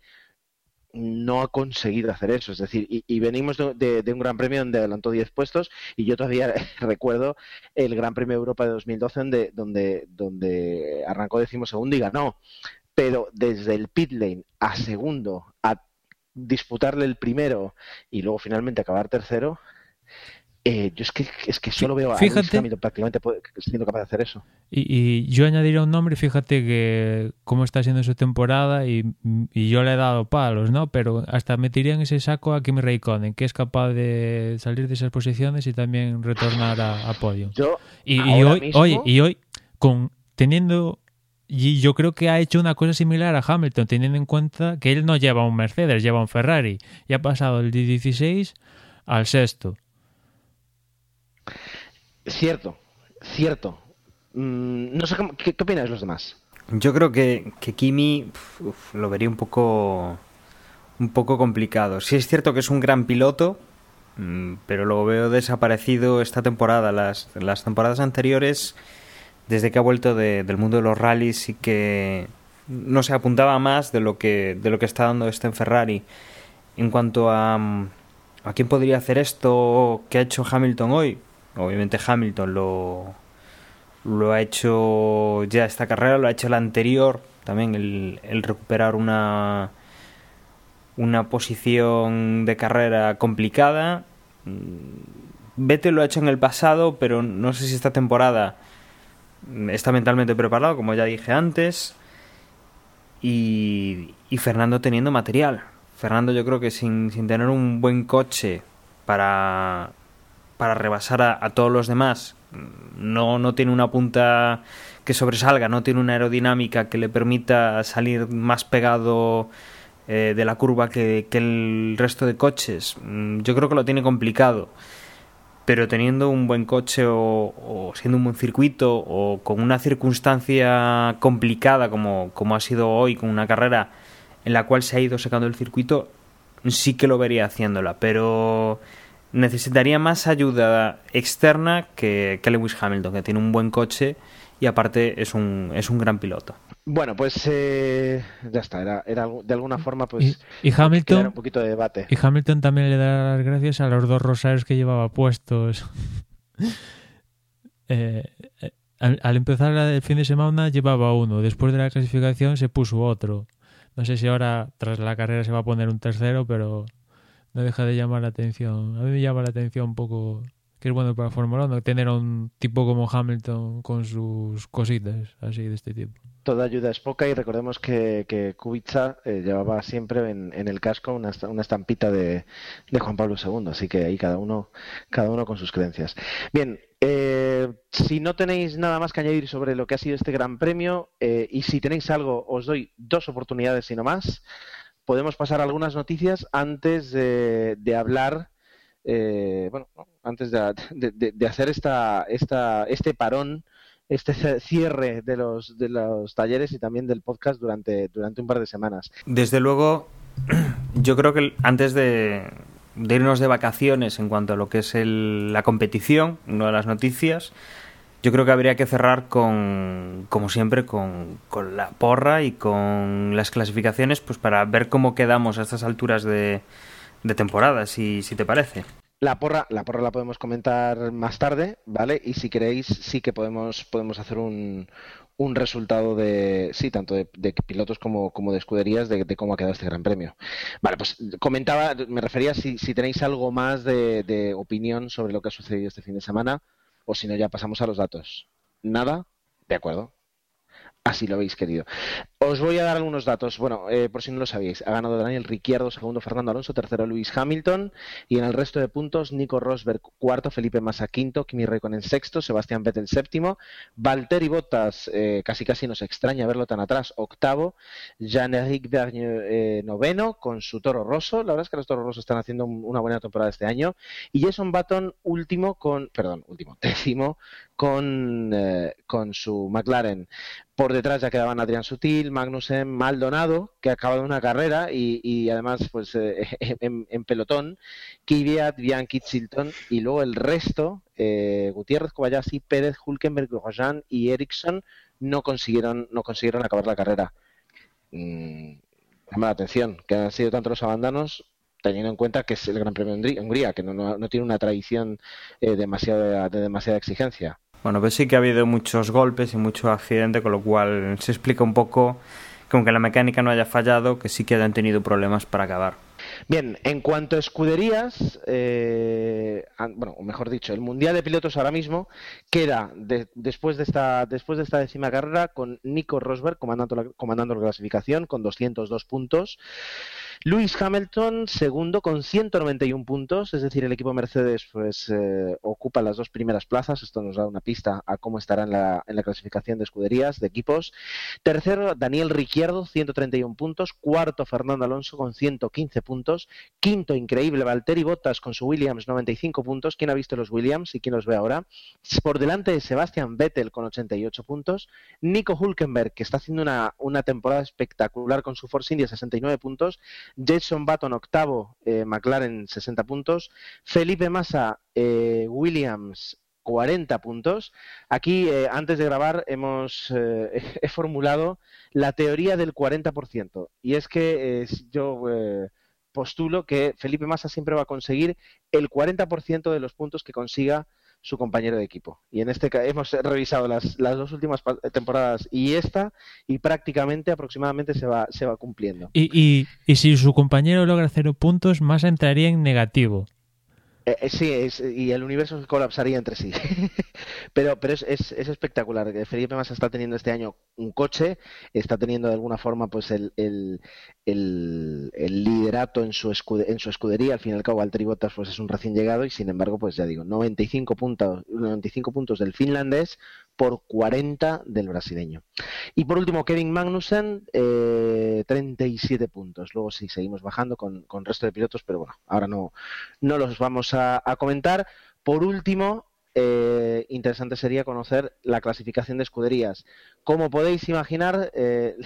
no ha conseguido hacer eso. Es decir, y, venimos de, un Gran Premio donde adelantó 10 puestos y yo todavía recuerdo el Gran Premio Europa de 2012 donde, donde, donde arrancó segundo y ganó. Pero desde el pit lane a segundo, a disputarle el primero y luego finalmente acabar tercero, eh, yo es que, es que solo veo a fíjate, prácticamente siendo capaz de hacer eso. Y, yo añadiría un nombre, fíjate que cómo está siendo su temporada y, yo le he dado palos, ¿no? Pero hasta metería en ese saco a Kimi Raikkonen, que es capaz de salir de esas posiciones y también retornar a, podio. y, hoy, oye, y hoy, con teniendo y yo creo que ha hecho una cosa similar a Hamilton, teniendo en cuenta que él no lleva un Mercedes, lleva un Ferrari. Y ha pasado el 16 al sexto. Cierto, cierto. Mm, no sé ¿qué, ¿qué, opinas los demás? Yo creo que, que Kimi lo vería un poco un poco complicado. Sí es cierto que es un gran piloto, mm, pero lo veo desaparecido esta temporada. Las, las temporadas anteriores, desde que ha vuelto del mundo de los rallies, y que no se apuntaba más de lo que de lo que está dando este en Ferrari. En cuanto a mm, a quién podría hacer esto que ha hecho Hamilton hoy, Obviamente Hamilton lo, lo ha hecho ya esta carrera, lo ha hecho la anterior, también el, recuperar una, una posición de carrera complicada. Vettel lo ha hecho en el pasado, pero no sé si esta temporada está mentalmente preparado, como ya dije antes. Y, y Fernando teniendo material. Fernando yo creo que sin, sin tener un buen coche para para rebasar a, todos los demás. No, no tiene una punta que sobresalga, no tiene una aerodinámica que le permita salir más pegado eh, de la curva que, el resto de coches. Mm, yo creo que lo tiene complicado. pero teniendo un buen coche o, o, siendo un buen circuito o con una circunstancia complicada como, como ha sido hoy, con una carrera en la cual se ha ido sacando el circuito, sí que lo vería haciéndola, pero necesitaría más ayuda externa que, que Lewis Hamilton, que tiene un buen coche y aparte es un, es un gran piloto. Bueno, pues eh, ya está, era, era, de alguna forma pues y, y Hamilton un poquito de debate. Y Hamilton también le da las gracias a los dos rosarios que llevaba puestos. eh, al, al, empezar el fin de semana llevaba uno, después de la clasificación se puso otro. No sé si ahora tras la carrera se va a poner un tercero, pero no deja de llamar la atención. A mí me llama la atención un poco que es bueno para Fórmula 1 tener a un tipo como Hamilton con sus cositas así de este tipo. Toda ayuda es poca y recordemos que, que Kubica eh, llevaba siempre en, el casco una, una estampita de, de, Juan Pablo II, así que ahí cada uno, cada uno con sus creencias. Bien, eh, si no tenéis nada más que añadir sobre lo que ha sido este Gran Premio eh, y si tenéis algo, os doy dos oportunidades y no más. Podemos pasar algunas noticias antes de, hablar eh, bueno, antes de, de, hacer esta, esta, este parón, este cierre de los, de los talleres y también del podcast durante, un par de semanas. Desde luego, yo creo que antes de, de irnos de vacaciones en cuanto a lo que es el, la competición, una de las noticias, yo creo que habría que cerrar con, como siempre, con, la porra y con las clasificaciones, pues para ver cómo quedamos a estas alturas de, de temporada, si, te parece. La porra, la porra la podemos comentar más tarde, ¿vale? Y si queréis, sí que podemos, podemos hacer un, un resultado de, sí, tanto de, pilotos como, como, de escuderías de, de, cómo ha quedado este Gran Premio. Vale, pues comentaba, me refería si, si tenéis algo más de, de opinión sobre lo que ha sucedido este fin de semana, o si no, ya pasamos a los datos. ¿Nada? De acuerdo. Así lo habéis querido. Os voy a dar algunos datos. Bueno, eh, por si no lo sabéis, ha ganado Daniel Ricciardo, segundo Fernando Alonso, tercero Luis Hamilton y en el resto de puntos Nico Rosberg cuarto, Felipe Massa quinto, Kimi Raikkonen sexto, Sebastián Vettel séptimo, Valtteri Bottas eh, casi casi nos extraña verlo tan atrás, octavo, Jean-Éric Vergne eh, noveno con su Toro Rosso. La verdad es que los Toros Rosso están haciendo una buena temporada este año y Jason Button último con, perdón, último, décimo con, eh, con su McLaren. Por detrás ya quedaban Adrián Sutil, Magnussen, Maldonado, que ha acabado una carrera y, además pues eh, en, pelotón, Kvyat, Bianchi, Chilton y luego el resto, eh, Gutiérrez, Kobayashi, Pérez, Hulkenberg, Grosjean y Ericsson no consiguieron, no consiguieron acabar la carrera. Mm, llama la atención que han sido tantos los abandonos teniendo en cuenta que es el Gran Premio de Hungría, que no, no, no tiene una tradición eh, demasiada, de demasiada exigencia. Bueno, pues sí que ha habido muchos golpes y mucho accidente, con lo cual se explica un poco que la mecánica no haya fallado, que sí que hayan tenido problemas para acabar. Bien, en cuanto a escuderías, eh, bueno, mejor dicho, el Mundial de Pilotos ahora mismo queda de, después, de esta, después de esta décima carrera con Nico Rosberg comandando comandando la clasificación con 202 puntos. Lewis Hamilton, segundo, con 191 puntos, es decir, el equipo Mercedes pues eh, ocupa las dos primeras plazas. Esto nos da una pista a cómo estará en la, en la clasificación de escuderías, de equipos. Tercero, Daniel Ricciardo, 131 puntos. Cuarto, Fernando Alonso, con 115 puntos. Quinto, increíble, Valtteri Bottas con su Williams, 95 puntos. ¿Quién ha visto los Williams y quién los ve ahora? Por delante de Sebastian Vettel con 88 puntos. Nico Hulkenberg, que está haciendo una, una temporada espectacular con su Force India, 69 puntos. Jason Button octavo, eh, McLaren 60 puntos, Felipe Massa eh, Williams 40 puntos. Aquí, eh, antes de grabar, hemos he formulado la teoría del 40%. Y es que yo postulo que Felipe Massa siempre va a conseguir el 40% de los puntos que consiga su compañero de equipo. Y en este caso hemos revisado las, las dos últimas temporadas y esta, y prácticamente aproximadamente se va, se va cumpliendo. Y, y, y si su compañero logra cero puntos, más entraría en negativo. Eh, sí, es, y el universo colapsaría entre sí. pero pero es, es, es, espectacular. Felipe Massa está teniendo este año un coche, está teniendo de alguna forma pues el, el, el, el liderato en su, escude, en su escudería. Al fin y al cabo, Valtteri Bottas pues, es un recién llegado y sin embargo, pues ya digo, 95 puntos, 95 puntos del finlandés por 40 del brasileño. Y por último, Kevin Magnussen, eh, 37 puntos. Luego sí seguimos bajando con, con el resto de pilotos, pero bueno, ahora no, no los vamos a, a comentar. Por último, eh, interesante sería conocer la clasificación de escuderías. Como podéis imaginar, eh,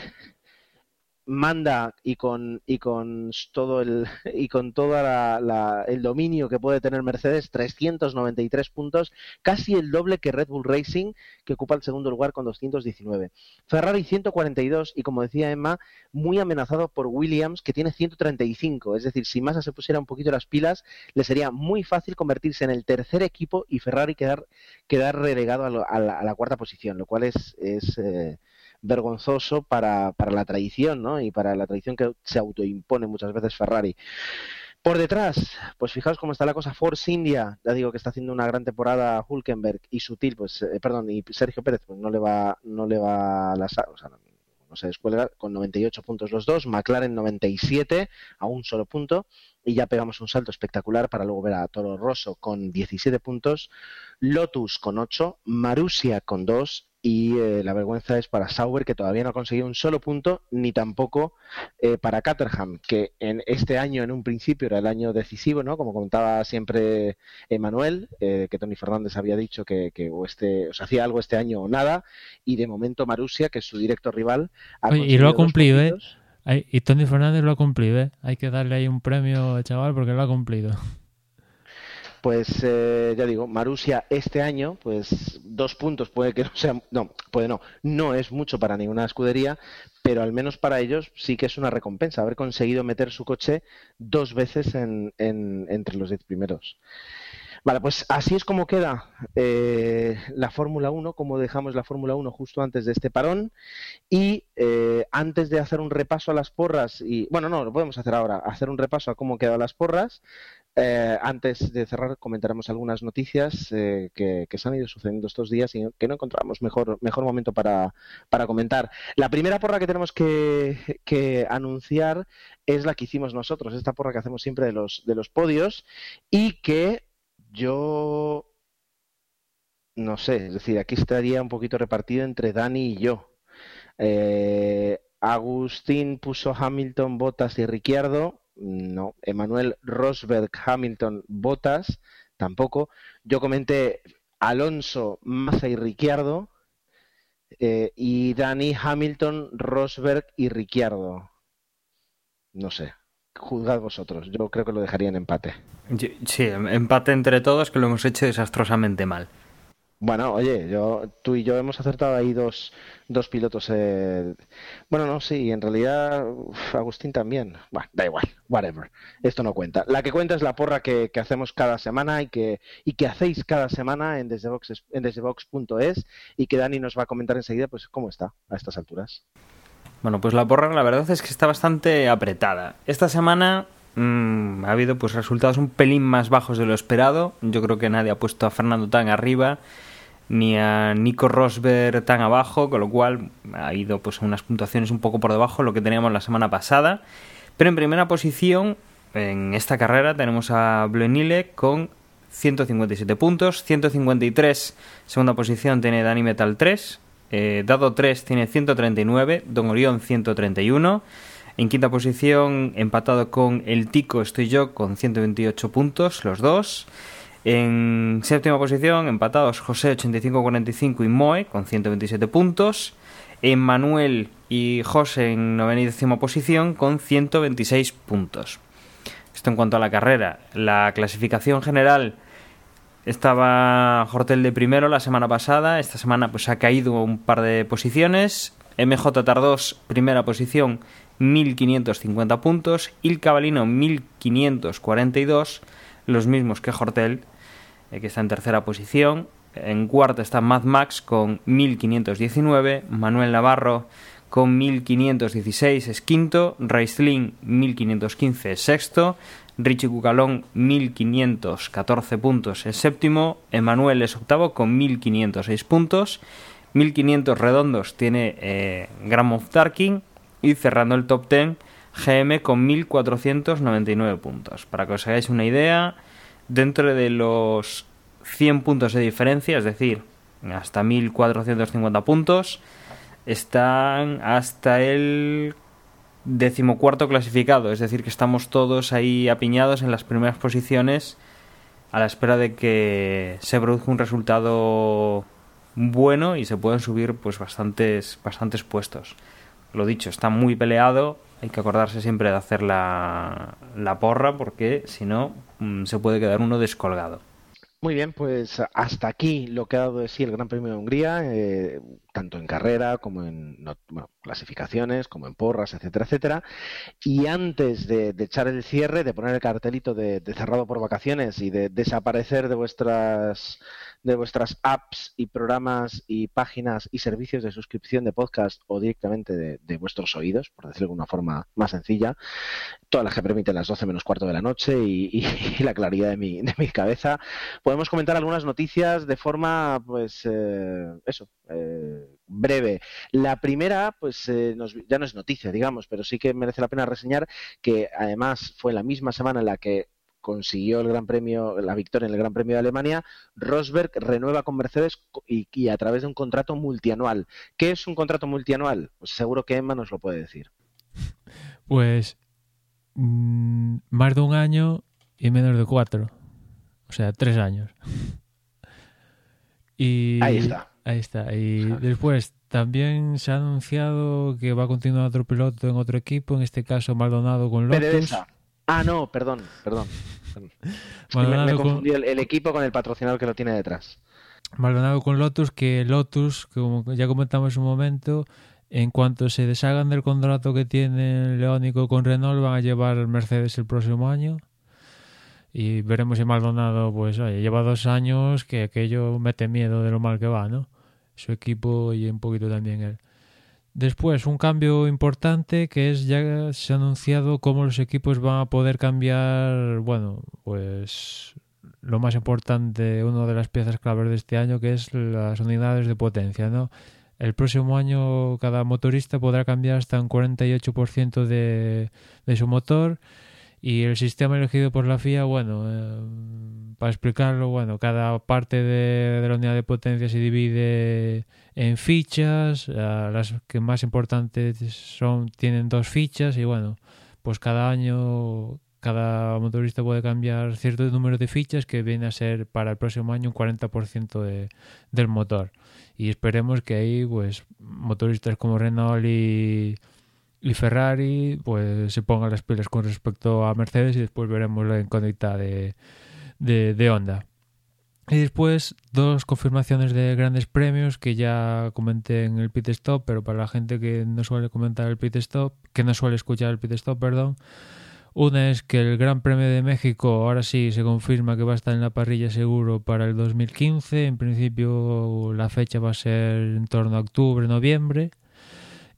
manda y con y con todo el y con todo el dominio que puede tener Mercedes 393 puntos casi el doble que Red Bull Racing que ocupa el segundo lugar con 219 Ferrari 142 y como decía Emma muy amenazado por Williams que tiene 135 es decir si Massa se pusiera un poquito las pilas le sería muy fácil convertirse en el tercer equipo y Ferrari quedar quedar relegado a, la, cuarta posición lo cual es, es eh, vergonzoso para, para la tradición, ¿no? Y para la tradición que se autoimpone muchas veces Ferrari. Por detrás, pues fijaos cómo está la cosa. Force India, ya digo que está haciendo una gran temporada Hulkenberg y Sutil, pues, eh, perdón, y Sergio Pérez, pues no le va, no le va la, o sea, no se descuelga con 98 puntos los dos, McLaren 97 a un solo punto y ya pegamos un salto espectacular para luego ver a Toro Rosso con 17 puntos, Lotus con 8, Marussia con 2 y eh, la vergüenza es para Sauber que todavía no ha conseguido un solo punto ni tampoco eh, para Caterham que en este año en un principio era el año decisivo no como contaba siempre Emanuel eh, que Tony Fernández había dicho que, o este o hacía algo este año o nada y de momento Marusia que es su directo rival y lo ha cumplido eh y Tony Fernández lo ha cumplido eh hay que darle ahí un premio chaval porque lo ha cumplido pues eh, ya digo, Marusia este año, pues dos puntos puede que no sea, no, puede no, no es mucho para ninguna escudería, pero al menos para ellos sí que es una recompensa haber conseguido meter su coche dos veces en, entre los diez primeros. Vale, pues así es como queda eh, la Fórmula 1, como dejamos la Fórmula 1 justo antes de este parón. Y eh, antes de hacer un repaso a las porras, y bueno, no, lo podemos hacer ahora, hacer un repaso a cómo quedan las porras, eh, antes de cerrar, comentaremos algunas noticias eh, que, se han ido sucediendo estos días y que no encontramos mejor, momento para, comentar. La primera porra que tenemos que, anunciar es la que hicimos nosotros, esta porra que hacemos siempre de los, podios y que yo no sé, es decir, aquí estaría un poquito repartido entre Dani y yo. Eh, Agustín puso Hamilton, Bottas y Ricciardo. No. Emanuel Rosberg, Hamilton, Botas, tampoco. Yo comenté Alonso, Massa y Ricciardo. Eh, y Dani, Hamilton, Rosberg y Ricciardo. No sé. Juzgad vosotros. Yo creo que lo dejaría en empate. Sí, empate entre todos que lo hemos hecho desastrosamente mal. Bueno, oye, yo, tú y yo hemos acertado ahí dos, dos pilotos. Eh... Bueno, no, sí, en realidad Agustín también. Bueno, da igual, whatever. Esto no cuenta. La que cuenta es la porra que, hacemos cada semana y que, y que hacéis cada semana en desdebox.es en y que Dani nos va a comentar enseguida pues cómo está a estas alturas. Bueno, pues la porra la verdad es que está bastante apretada. Esta semana mm, ha habido pues resultados un pelín más bajos de lo esperado. Yo creo que nadie ha puesto a Fernando tan arriba ni a Nico Rosberg tan abajo, con lo cual ha ido pues unas puntuaciones un poco por debajo de lo que teníamos la semana pasada. Pero en primera posición en esta carrera tenemos a Blenile con 157 puntos, 153 segunda posición tiene Dani Metal 3, eh, Dado 3 tiene 139, Don Orión 131. En quinta posición, empatado con el Tico, estoy yo con 128 puntos, los dos. En séptima posición, empatados José 85-45 y Moe con 127 puntos. Manuel y José en novena y décima posición con 126 puntos. Esto en cuanto a la carrera. La clasificación general estaba Hortel de primero la semana pasada. Esta semana pues ha caído un par de posiciones. MJ Tardos, primera posición, 1550 puntos. Il Cabalino, 1542. Los mismos que Hortel eh, que está en tercera posición. En cuarta está Mad Max con 1519, Manuel Navarro con 1516 es quinto, Raistlin 1515 es sexto, Richie Cucalón 1514 puntos es séptimo, Emanuel es octavo con 1506 puntos, 1500 redondos tiene eh, Gram of Darking y cerrando el top 10 GM con 1499 puntos. Para que os hagáis una idea, dentro de los 100 puntos de diferencia, es decir, hasta 1450 puntos, están hasta el decimocuarto clasificado, es decir, que estamos todos ahí apiñados en las primeras posiciones a la espera de que se produzca un resultado bueno y se puedan subir pues bastantes, bastantes puestos. Lo dicho, está muy peleado, hay que acordarse siempre de hacer la, la porra porque si no se puede quedar uno descolgado. Muy bien, pues hasta aquí lo que ha dado de sí el Gran Premio de Hungría, eh, tanto en carrera como en clasificaciones, como en porras, etcétera, etcétera. Y antes de, echar el cierre, de poner el cartelito de, cerrado por vacaciones y de desaparecer de vuestras de vuestras apps y programas y páginas y servicios de suscripción de podcast o directamente de, vuestros oídos, por decirlo de una forma más sencilla, todas las que permiten las 12 menos cuarto de la noche y, la claridad de mi, de mi, cabeza, podemos comentar algunas noticias de forma, pues, eh, eso, eh, breve. La primera, pues, eh, ya no es noticia, digamos, pero sí que merece la pena reseñar que además fue la misma semana en la que consiguió el Gran Premio, la victoria en el Gran Premio de Alemania, Rosberg renueva con Mercedes y, a través de un contrato multianual. ¿Qué es un contrato multianual? Pues seguro que Emma nos lo puede decir. Pues mm, más de un año y menos de cuatro. O sea, tres años. Y ahí está. Ahí está. Y después también se ha anunciado que va a continuar otro piloto en otro equipo, en este caso Maldonado con Lotus. Ah, no, perdón, perdón. me, confundí el, equipo con el patrocinador que lo tiene detrás. Maldonado con Lotus, que Lotus, como ya comentamos un momento, en cuanto se deshagan del contrato que tiene Leónico con Renault, van a llevar Mercedes el próximo año. Y veremos si Maldonado, pues, oye, lleva dos años que aquello mete miedo de lo mal que va, ¿no? Su equipo y un poquito también él. Después, un cambio importante que es ya se ha anunciado cómo los equipos van a poder cambiar, bueno, pues lo más importante, una de las piezas claves de este año, que es las unidades de potencia, ¿no? El próximo año cada motorista podrá cambiar hasta un 48% de, de su motor y el sistema elegido por la FIA, bueno, eh, para explicarlo, bueno, cada parte de, la unidad de potencia se divide en fichas, eh, las que más importantes son tienen dos fichas y bueno, pues cada año cada motorista puede cambiar cierto número de fichas que viene a ser para el próximo año un 40% de, del motor. Y esperemos que ahí pues motoristas como Renault y y Ferrari pues se ponga las pilas con respecto a Mercedes y después veremos la incógnita de, de, de Honda. Y después dos confirmaciones de grandes premios que ya comenté en el pit stop, pero para la gente que no suele comentar el pit stop, que no suele escuchar el pit stop, perdón. Una es que el Gran Premio de México ahora sí se confirma que va a estar en la parrilla seguro para el 2015. En principio la fecha va a ser en torno a octubre, noviembre.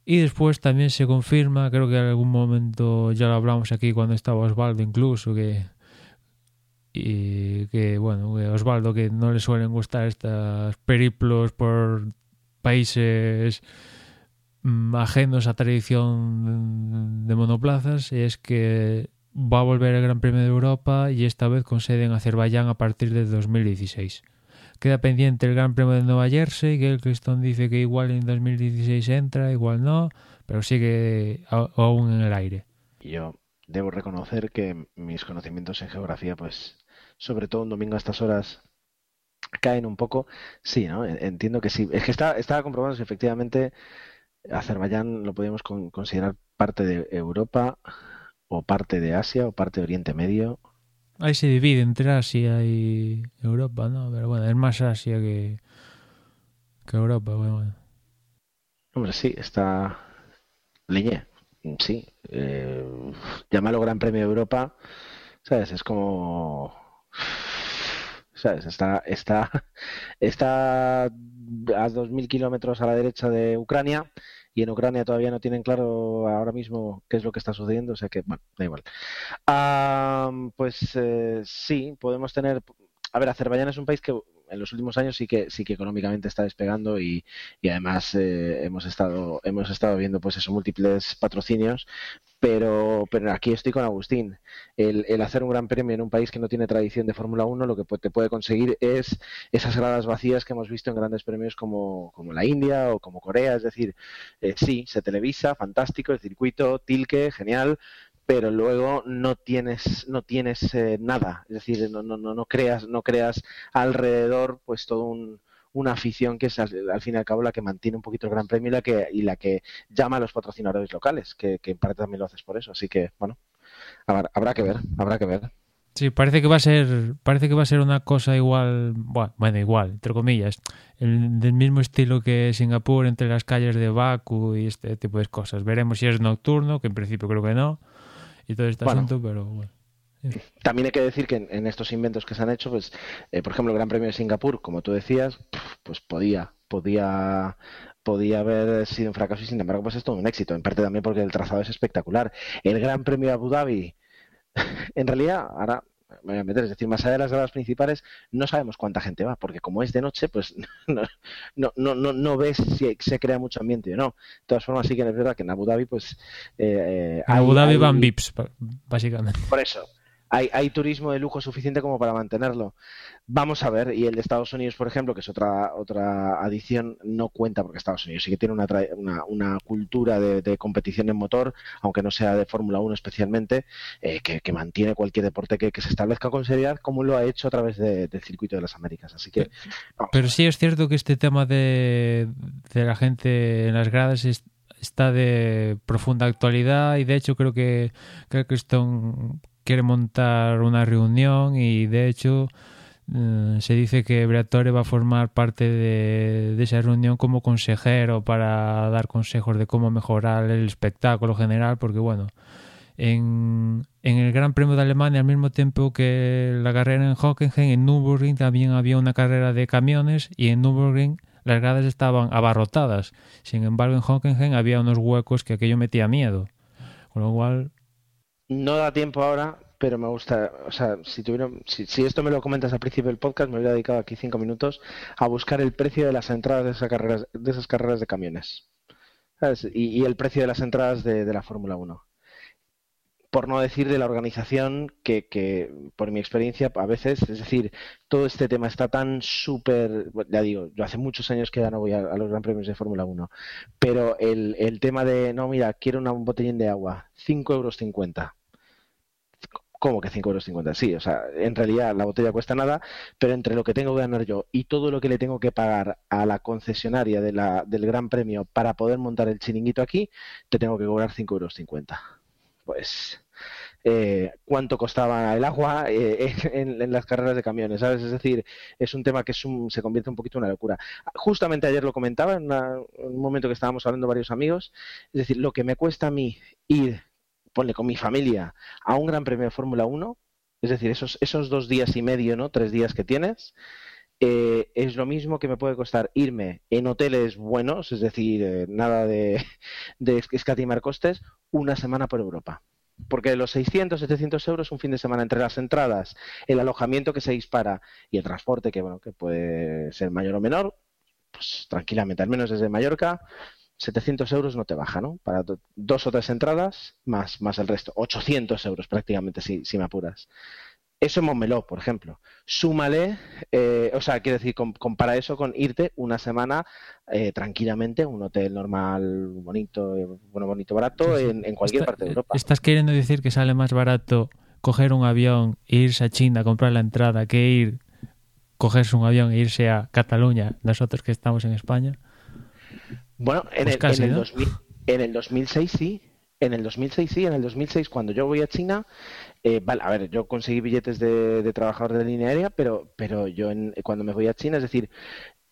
Y después también se confirma, creo que en algún momento ya lo hablamos aquí cuando estaba Osvaldo incluso, que y que bueno, Osvaldo que no le suelen gustar estos periplos por países mm, ajenos a tradición de monoplazas, es que va a volver el Gran Premio de Europa y esta vez con sede en Azerbaiyán a partir de 2016. Queda pendiente el Gran Premio de Nueva Jersey, que el Criston dice que igual en 2016 entra, igual no, pero sigue aún en el aire. Yo debo reconocer que mis conocimientos en geografía, pues, sobre todo un domingo a estas horas, caen un poco. Sí, ¿no? Entiendo que sí. Es que está, estaba comprobando si efectivamente Azerbaiyán lo podíamos considerar parte de Europa o parte de Asia o parte de Oriente Medio Ahí se divide entre Asia y Europa, ¿no? Pero bueno, es más Asia que, que Europa, bueno, Hombre, sí, está Liñé, sí. Eh, llámalo Gran Premio de Europa, ¿sabes? Es como... ¿Sabes? Está, está, está a 2.000 kilómetros a la derecha de Ucrania y en Ucrania todavía no tienen claro ahora mismo qué es lo que está sucediendo, o sea que, bueno, da igual. pues eh, sí, podemos tener... A ver, Azerbaiyán es un país que en los últimos años sí que sí que económicamente está despegando y, y además eh, hemos estado hemos estado viendo pues eso múltiples patrocinios pero pero aquí estoy con Agustín. El, el hacer un gran premio en un país que no tiene tradición de Fórmula 1 lo que te puede conseguir es esas gradas vacías que hemos visto en grandes premios como, como la India o como Corea. Es decir eh, sí se televisa fantástico el circuito tilque genial pero luego no tienes no tienes eh, nada. Es decir no, no, no, no creas no creas alrededor pues todo un, una afición que es al, fin y al cabo la que mantiene un poquito el Gran Premio y la que y la que llama a los patrocinadores locales que, que en parte también lo haces por eso. Así que bueno habrá, habrá que ver habrá que ver. Sí, parece que va a ser, parece que va a ser una cosa igual, bueno, bueno igual, entre comillas, el, del mismo estilo que Singapur entre las calles de Baku y este tipo de cosas. Veremos si es nocturno, que en principio creo que no, y todo este Bueno. asunto, pero bueno. También hay que decir que en, en estos inventos que se han hecho, pues, eh, por ejemplo, el Gran Premio de Singapur, como tú decías, pues podía, podía, podía haber sido un fracaso y sin embargo, pues es todo un éxito. En parte también porque el trazado es espectacular. El Gran Premio de Abu Dhabi, en realidad, ahora me voy a meter, es decir, más allá de las gradas principales, no sabemos cuánta gente va, porque como es de noche, pues no, no, no, no, no ves si se crea mucho ambiente o no. De todas formas, sí que es verdad que en Abu Dhabi, pues. eh, En hay- Abu Dhabi hay- van VIPs, básicamente. por eso, hay, hay turismo de lujo suficiente como para mantenerlo. Vamos a ver, y el de Estados Unidos, por ejemplo, que es otra otra adición, no cuenta porque Estados Unidos sí que tiene una, una, una cultura de, de competición en motor, aunque no sea de Fórmula 1 especialmente, eh, que, que mantiene cualquier deporte que, que se establezca con seriedad, como lo ha hecho a través de- del circuito de las Américas. Así que, vamos. Pero sí es cierto que este tema de, de la gente en las gradas es- está de profunda actualidad y de hecho creo que creo que Stone quiere montar una reunión y de hecho eh, se dice que Briatore va a formar parte de, esa reunión como consejero para dar consejos de cómo mejorar el espectáculo general porque bueno en, en el Gran Premio de Alemania al mismo tiempo que la carrera en Hockenheim, en Nürburgring también había una carrera de camiones y en Nürburgring las gradas estaban abarrotadas. Sin embargo, en Hockenheim había unos huecos que aquello metía miedo. Con lo cual, No da tiempo ahora, pero me gusta, o sea, si si, si esto me lo comentas al principio del podcast, me hubiera dedicado aquí cinco minutos a buscar el precio de las entradas de esas carreras, de esas carreras de camiones. ¿Sabes? Y, el precio de las entradas de, la Fórmula 1. Por no decir de la organización que, que, por mi experiencia, a veces, es decir, todo este tema está tan súper, ya digo, yo hace muchos años que ya no voy a, a los Gran Premios de Fórmula 1, pero el, el tema de, no, mira, quiero una- un botellín de agua, 5,50 euros. ¿Cómo que 5,50 euros? Sí, o sea, en realidad la botella cuesta nada, pero entre lo que tengo que ganar yo y todo lo que le tengo que pagar a la concesionaria del Gran Premio para poder montar el chiringuito aquí, te tengo que cobrar 5,50 euros. Pues, eh, ¿cuánto costaba el agua eh, en, en las carreras de camiones? ¿Sabes? Es decir, es un tema que es un- se convierte un poquito en una locura. Justamente ayer lo comentaba en, una- en un momento que estábamos hablando varios amigos, es decir, lo que me cuesta a mí ir, ponle con mi familia, a un Gran Premio de Fórmula 1, es decir, esos, esos dos días y medio, ¿no? Tres días que tienes, eh, es lo mismo que me puede costar irme en hoteles buenos, es decir, eh, nada de, de escatimar costes, una semana por Europa. Porque los 600, 700 euros un fin de semana entre las entradas, el alojamiento que se dispara y el transporte que, bueno, que puede ser mayor o menor, pues tranquilamente, al menos desde Mallorca, 700 euros no te baja, ¿no? Para do- dos o tres entradas, más, más el resto. 800 euros prácticamente, si, si me apuras. Eso en Montmeló, por ejemplo. Súmale, eh, o sea, quiero decir, com- compara eso con irte una semana eh, tranquilamente a un hotel normal, bonito, eh, bueno, bonito, barato, en, en cualquier Está- parte de Europa. ¿Estás queriendo decir que sale más barato coger un avión e irse a China a comprar la entrada que ir cogerse un avión e irse a Cataluña, nosotros que estamos en España? Bueno, en, Pues el, casi, en, el ¿no? 2000 en el 2006 sí. En el 2006 sí. En el 2006 cuando yo voy a China, eh, vale, a ver, yo conseguí billetes de, de trabajador de línea aérea, pero, pero yo en- cuando me voy a China, es decir,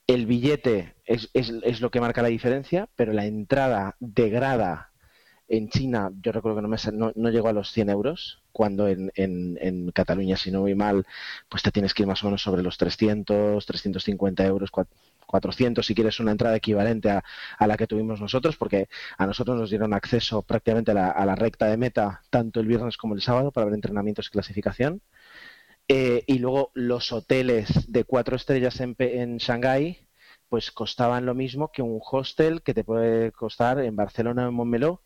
el billete es, es, es lo que marca la diferencia, pero la entrada de grada en China, yo recuerdo que no, me, no, no llegó a los 100 euros, cuando en, en, Cataluña, si no voy mal, pues te tienes que ir más o menos sobre los 300, 350 euros, cua- 400 si quieres una entrada equivalente a, la que tuvimos nosotros, porque a nosotros nos dieron acceso prácticamente a la, a la recta de meta tanto el viernes como el sábado para ver entrenamientos y clasificación. Eh, y luego los hoteles de cuatro estrellas en, en Shanghái pues costaban lo mismo que un hostel que te puede costar en Barcelona o en Montmeló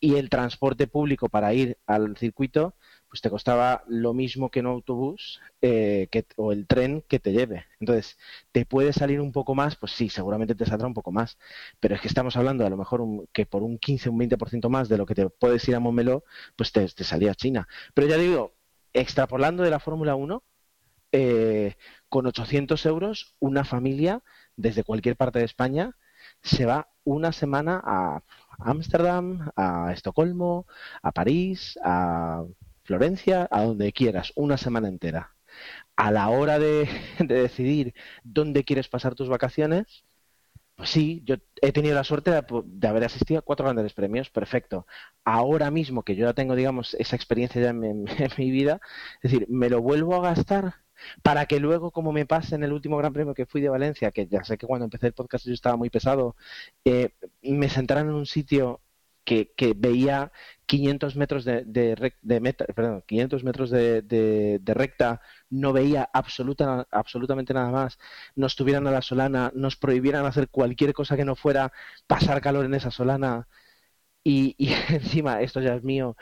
y el transporte público para ir al circuito pues te costaba lo mismo que un autobús eh, que, o el tren que te lleve. Entonces, ¿te puede salir un poco más? Pues sí, seguramente te saldrá un poco más. Pero es que estamos hablando a lo mejor que por un 15, un 20% más de lo que te puedes ir a Montmeló, pues te, te salía a China. Pero ya digo, extrapolando de la Fórmula 1, eh, con 800 euros, una familia desde cualquier parte de España se va una semana a Ámsterdam, a Estocolmo, a París, a Florencia, a donde quieras, una semana entera. A la hora de, decidir dónde quieres pasar tus vacaciones, pues sí, yo he tenido la suerte de, haber asistido a cuatro grandes premios, perfecto. Ahora mismo que yo ya tengo, digamos, esa experiencia ya en mi vida, es decir, ¿me lo vuelvo a gastar? Para que luego, como me pase en el último Gran Premio que fui de Valencia, que ya sé que cuando empecé el podcast yo estaba muy pesado, eh, me sentaran en un sitio que, que veía 500 metros de, de, meta, perdón, 500 metros de, de, recta, no veía absoluta, absolutamente nada más, nos tuvieran a la solana, nos prohibieran hacer cualquier cosa que no fuera pasar calor en esa solana. Y, encima, esto ya es mío,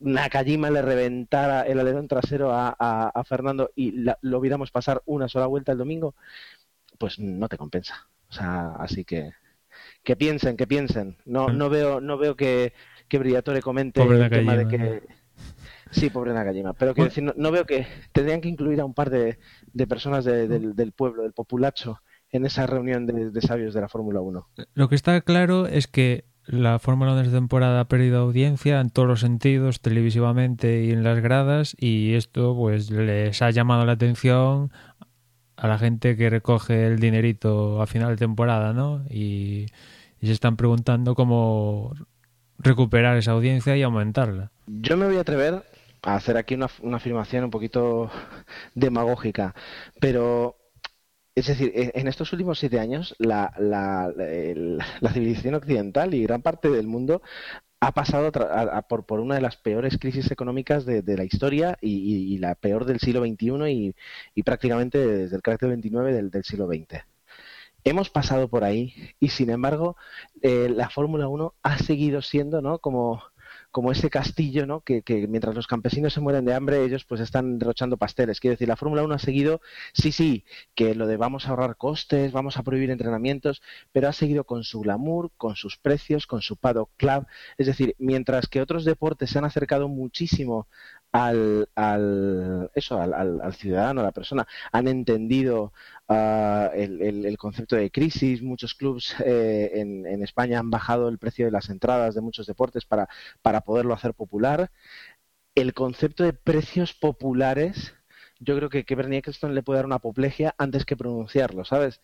Nakajima le reventara el alerón trasero a, Fernando y lo viéramos pasar una sola vuelta el domingo, pues no te compensa. O sea, así que que piensen, que piensen. No, mm. no veo, no veo que, que Briatore comente el tema de que Sí, pobre Nakajima. Pero quiero decir, no, veo que tendrían que incluir a un par de, de personas del, pueblo, del populacho, en esa reunión de, de sabios de la Fórmula 1. Lo que está claro es que la Fórmula 1 de esta temporada ha perdido audiencia en todos los sentidos, televisivamente y en las gradas, y esto pues les ha llamado la atención a la gente que recoge el dinerito a final de temporada, ¿no? Y, se están preguntando cómo recuperar esa audiencia y aumentarla. Yo me voy a atrever a hacer aquí una, una afirmación un poquito demagógica, pero es decir, e, en estos últimos siete años, la, civilización occidental y gran parte del mundo ha pasado por, una de las peores crisis económicas de, la historia y, la peor del siglo XXI y, prácticamente desde el carácter XXIX del, del siglo XX. Hemos pasado por ahí y, sin embargo, eh, la Fórmula 1 ha seguido siendo ¿no? como, como ese castillo, ¿no? Que, mientras los campesinos se mueren de hambre, ellos pues están derrochando pasteles. Quiero decir, la Fórmula 1 ha seguido, sí, sí, que lo de vamos a ahorrar costes, vamos a prohibir entrenamientos, pero ha seguido con su glamour, con sus precios, con su paddock club. Es decir, mientras que otros deportes se han acercado muchísimo al, al eso al, al, ciudadano, a la persona, han entendido uh, el, el, concepto de crisis. Muchos clubes eh, en, en, España han bajado el precio de las entradas de muchos deportes para, para poderlo hacer popular. El concepto de precios populares yo creo que, que Bernie Eccleston le puede dar una apoplejía antes que pronunciarlo, ¿sabes?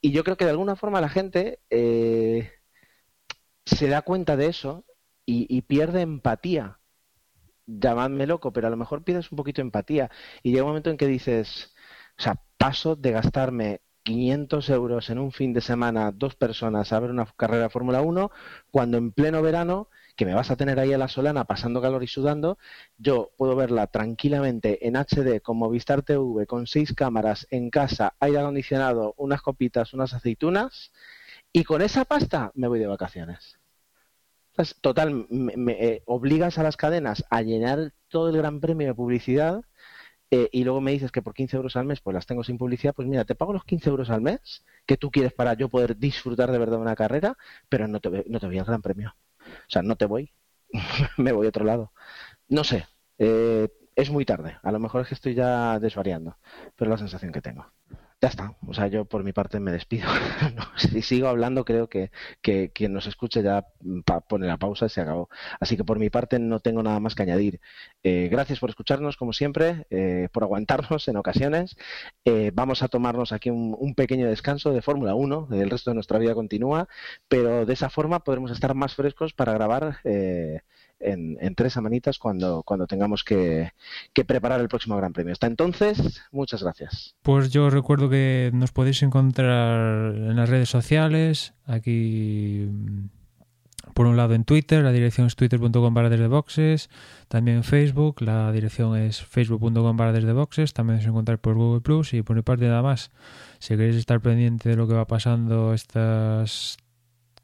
Y yo creo que de alguna forma la gente eh, se da cuenta de eso y, y pierde empatía llamadme loco, pero a lo mejor pides un poquito de empatía y llega un momento en que dices, o sea, paso de gastarme 500 euros en un fin de semana, dos personas, a ver una carrera de Fórmula 1, cuando en pleno verano, que me vas a tener ahí a la solana pasando calor y sudando, yo puedo verla tranquilamente en HD con Movistar TV, con seis cámaras, en casa, aire acondicionado, unas copitas, unas aceitunas, y con esa pasta me voy de vacaciones. Total, me, eh, obligas a las cadenas a llenar todo el gran premio de publicidad eh, y luego me dices que por 15 euros al mes pues las tengo sin publicidad, pues mira, te pago los 15 euros al mes que tú quieres para yo poder disfrutar de verdad de una carrera, pero no te, no te voy al gran premio. O sea, no te voy, me voy a otro lado. No sé, eh, es muy tarde, a lo mejor es que estoy ya desvariando, pero es la sensación que tengo ya está. O sea, yo por mi parte me despido. si sigo hablando, creo que, quien nos escuche ya pone la pausa y se acabó. Así que por mi parte no tengo nada más que añadir. Eh, gracias por escucharnos, como siempre, eh, por aguantarnos en ocasiones. Eh, vamos a tomarnos aquí un, pequeño descanso de Fórmula 1. El resto de nuestra vida continúa, pero de esa forma podremos estar más frescos para grabar en, tres semanitas cuando, cuando tengamos que, preparar el próximo Gran Premio. Hasta entonces, muchas gracias. Pues yo recuerdo que nos podéis encontrar en las redes sociales, aquí por un lado en Twitter, la dirección es twitter.com para desde boxes, también en Facebook, la dirección es facebook.com para desde boxes, también os encontrar por Google Plus y por mi parte nada más. Si queréis estar pendiente de lo que va pasando estas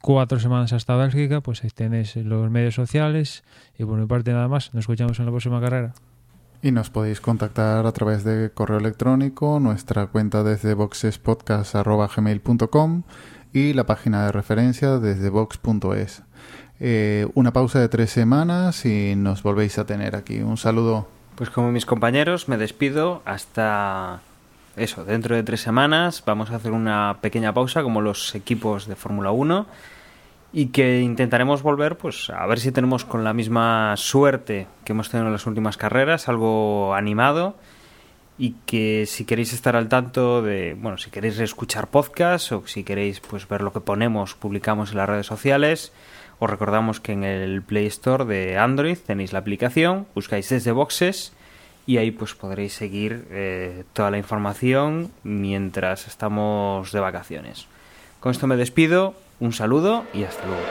cuatro semanas hasta Bélgica, pues ahí tenéis los medios sociales. Y por mi parte nada más, nos escuchamos en la próxima carrera. Y nos podéis contactar a través de correo electrónico, nuestra cuenta desde boxespodcast.gmail.com y la página de referencia desde box.es. Eh, una pausa de tres semanas y nos volvéis a tener aquí. Un saludo. Pues como mis compañeros, me despido hasta eso, dentro de tres semanas vamos a hacer una pequeña pausa como los equipos de Fórmula 1 y que intentaremos volver pues a ver si tenemos con la misma suerte que hemos tenido en las últimas carreras, algo animado y que si queréis estar al tanto de, bueno, si queréis escuchar podcast o si queréis pues ver lo que ponemos, publicamos en las redes sociales, os recordamos que en el Play Store de Android tenéis la aplicación, buscáis desde boxes y ahí pues podréis seguir eh, toda la información mientras estamos de vacaciones. Con esto me despido, un saludo y hasta luego.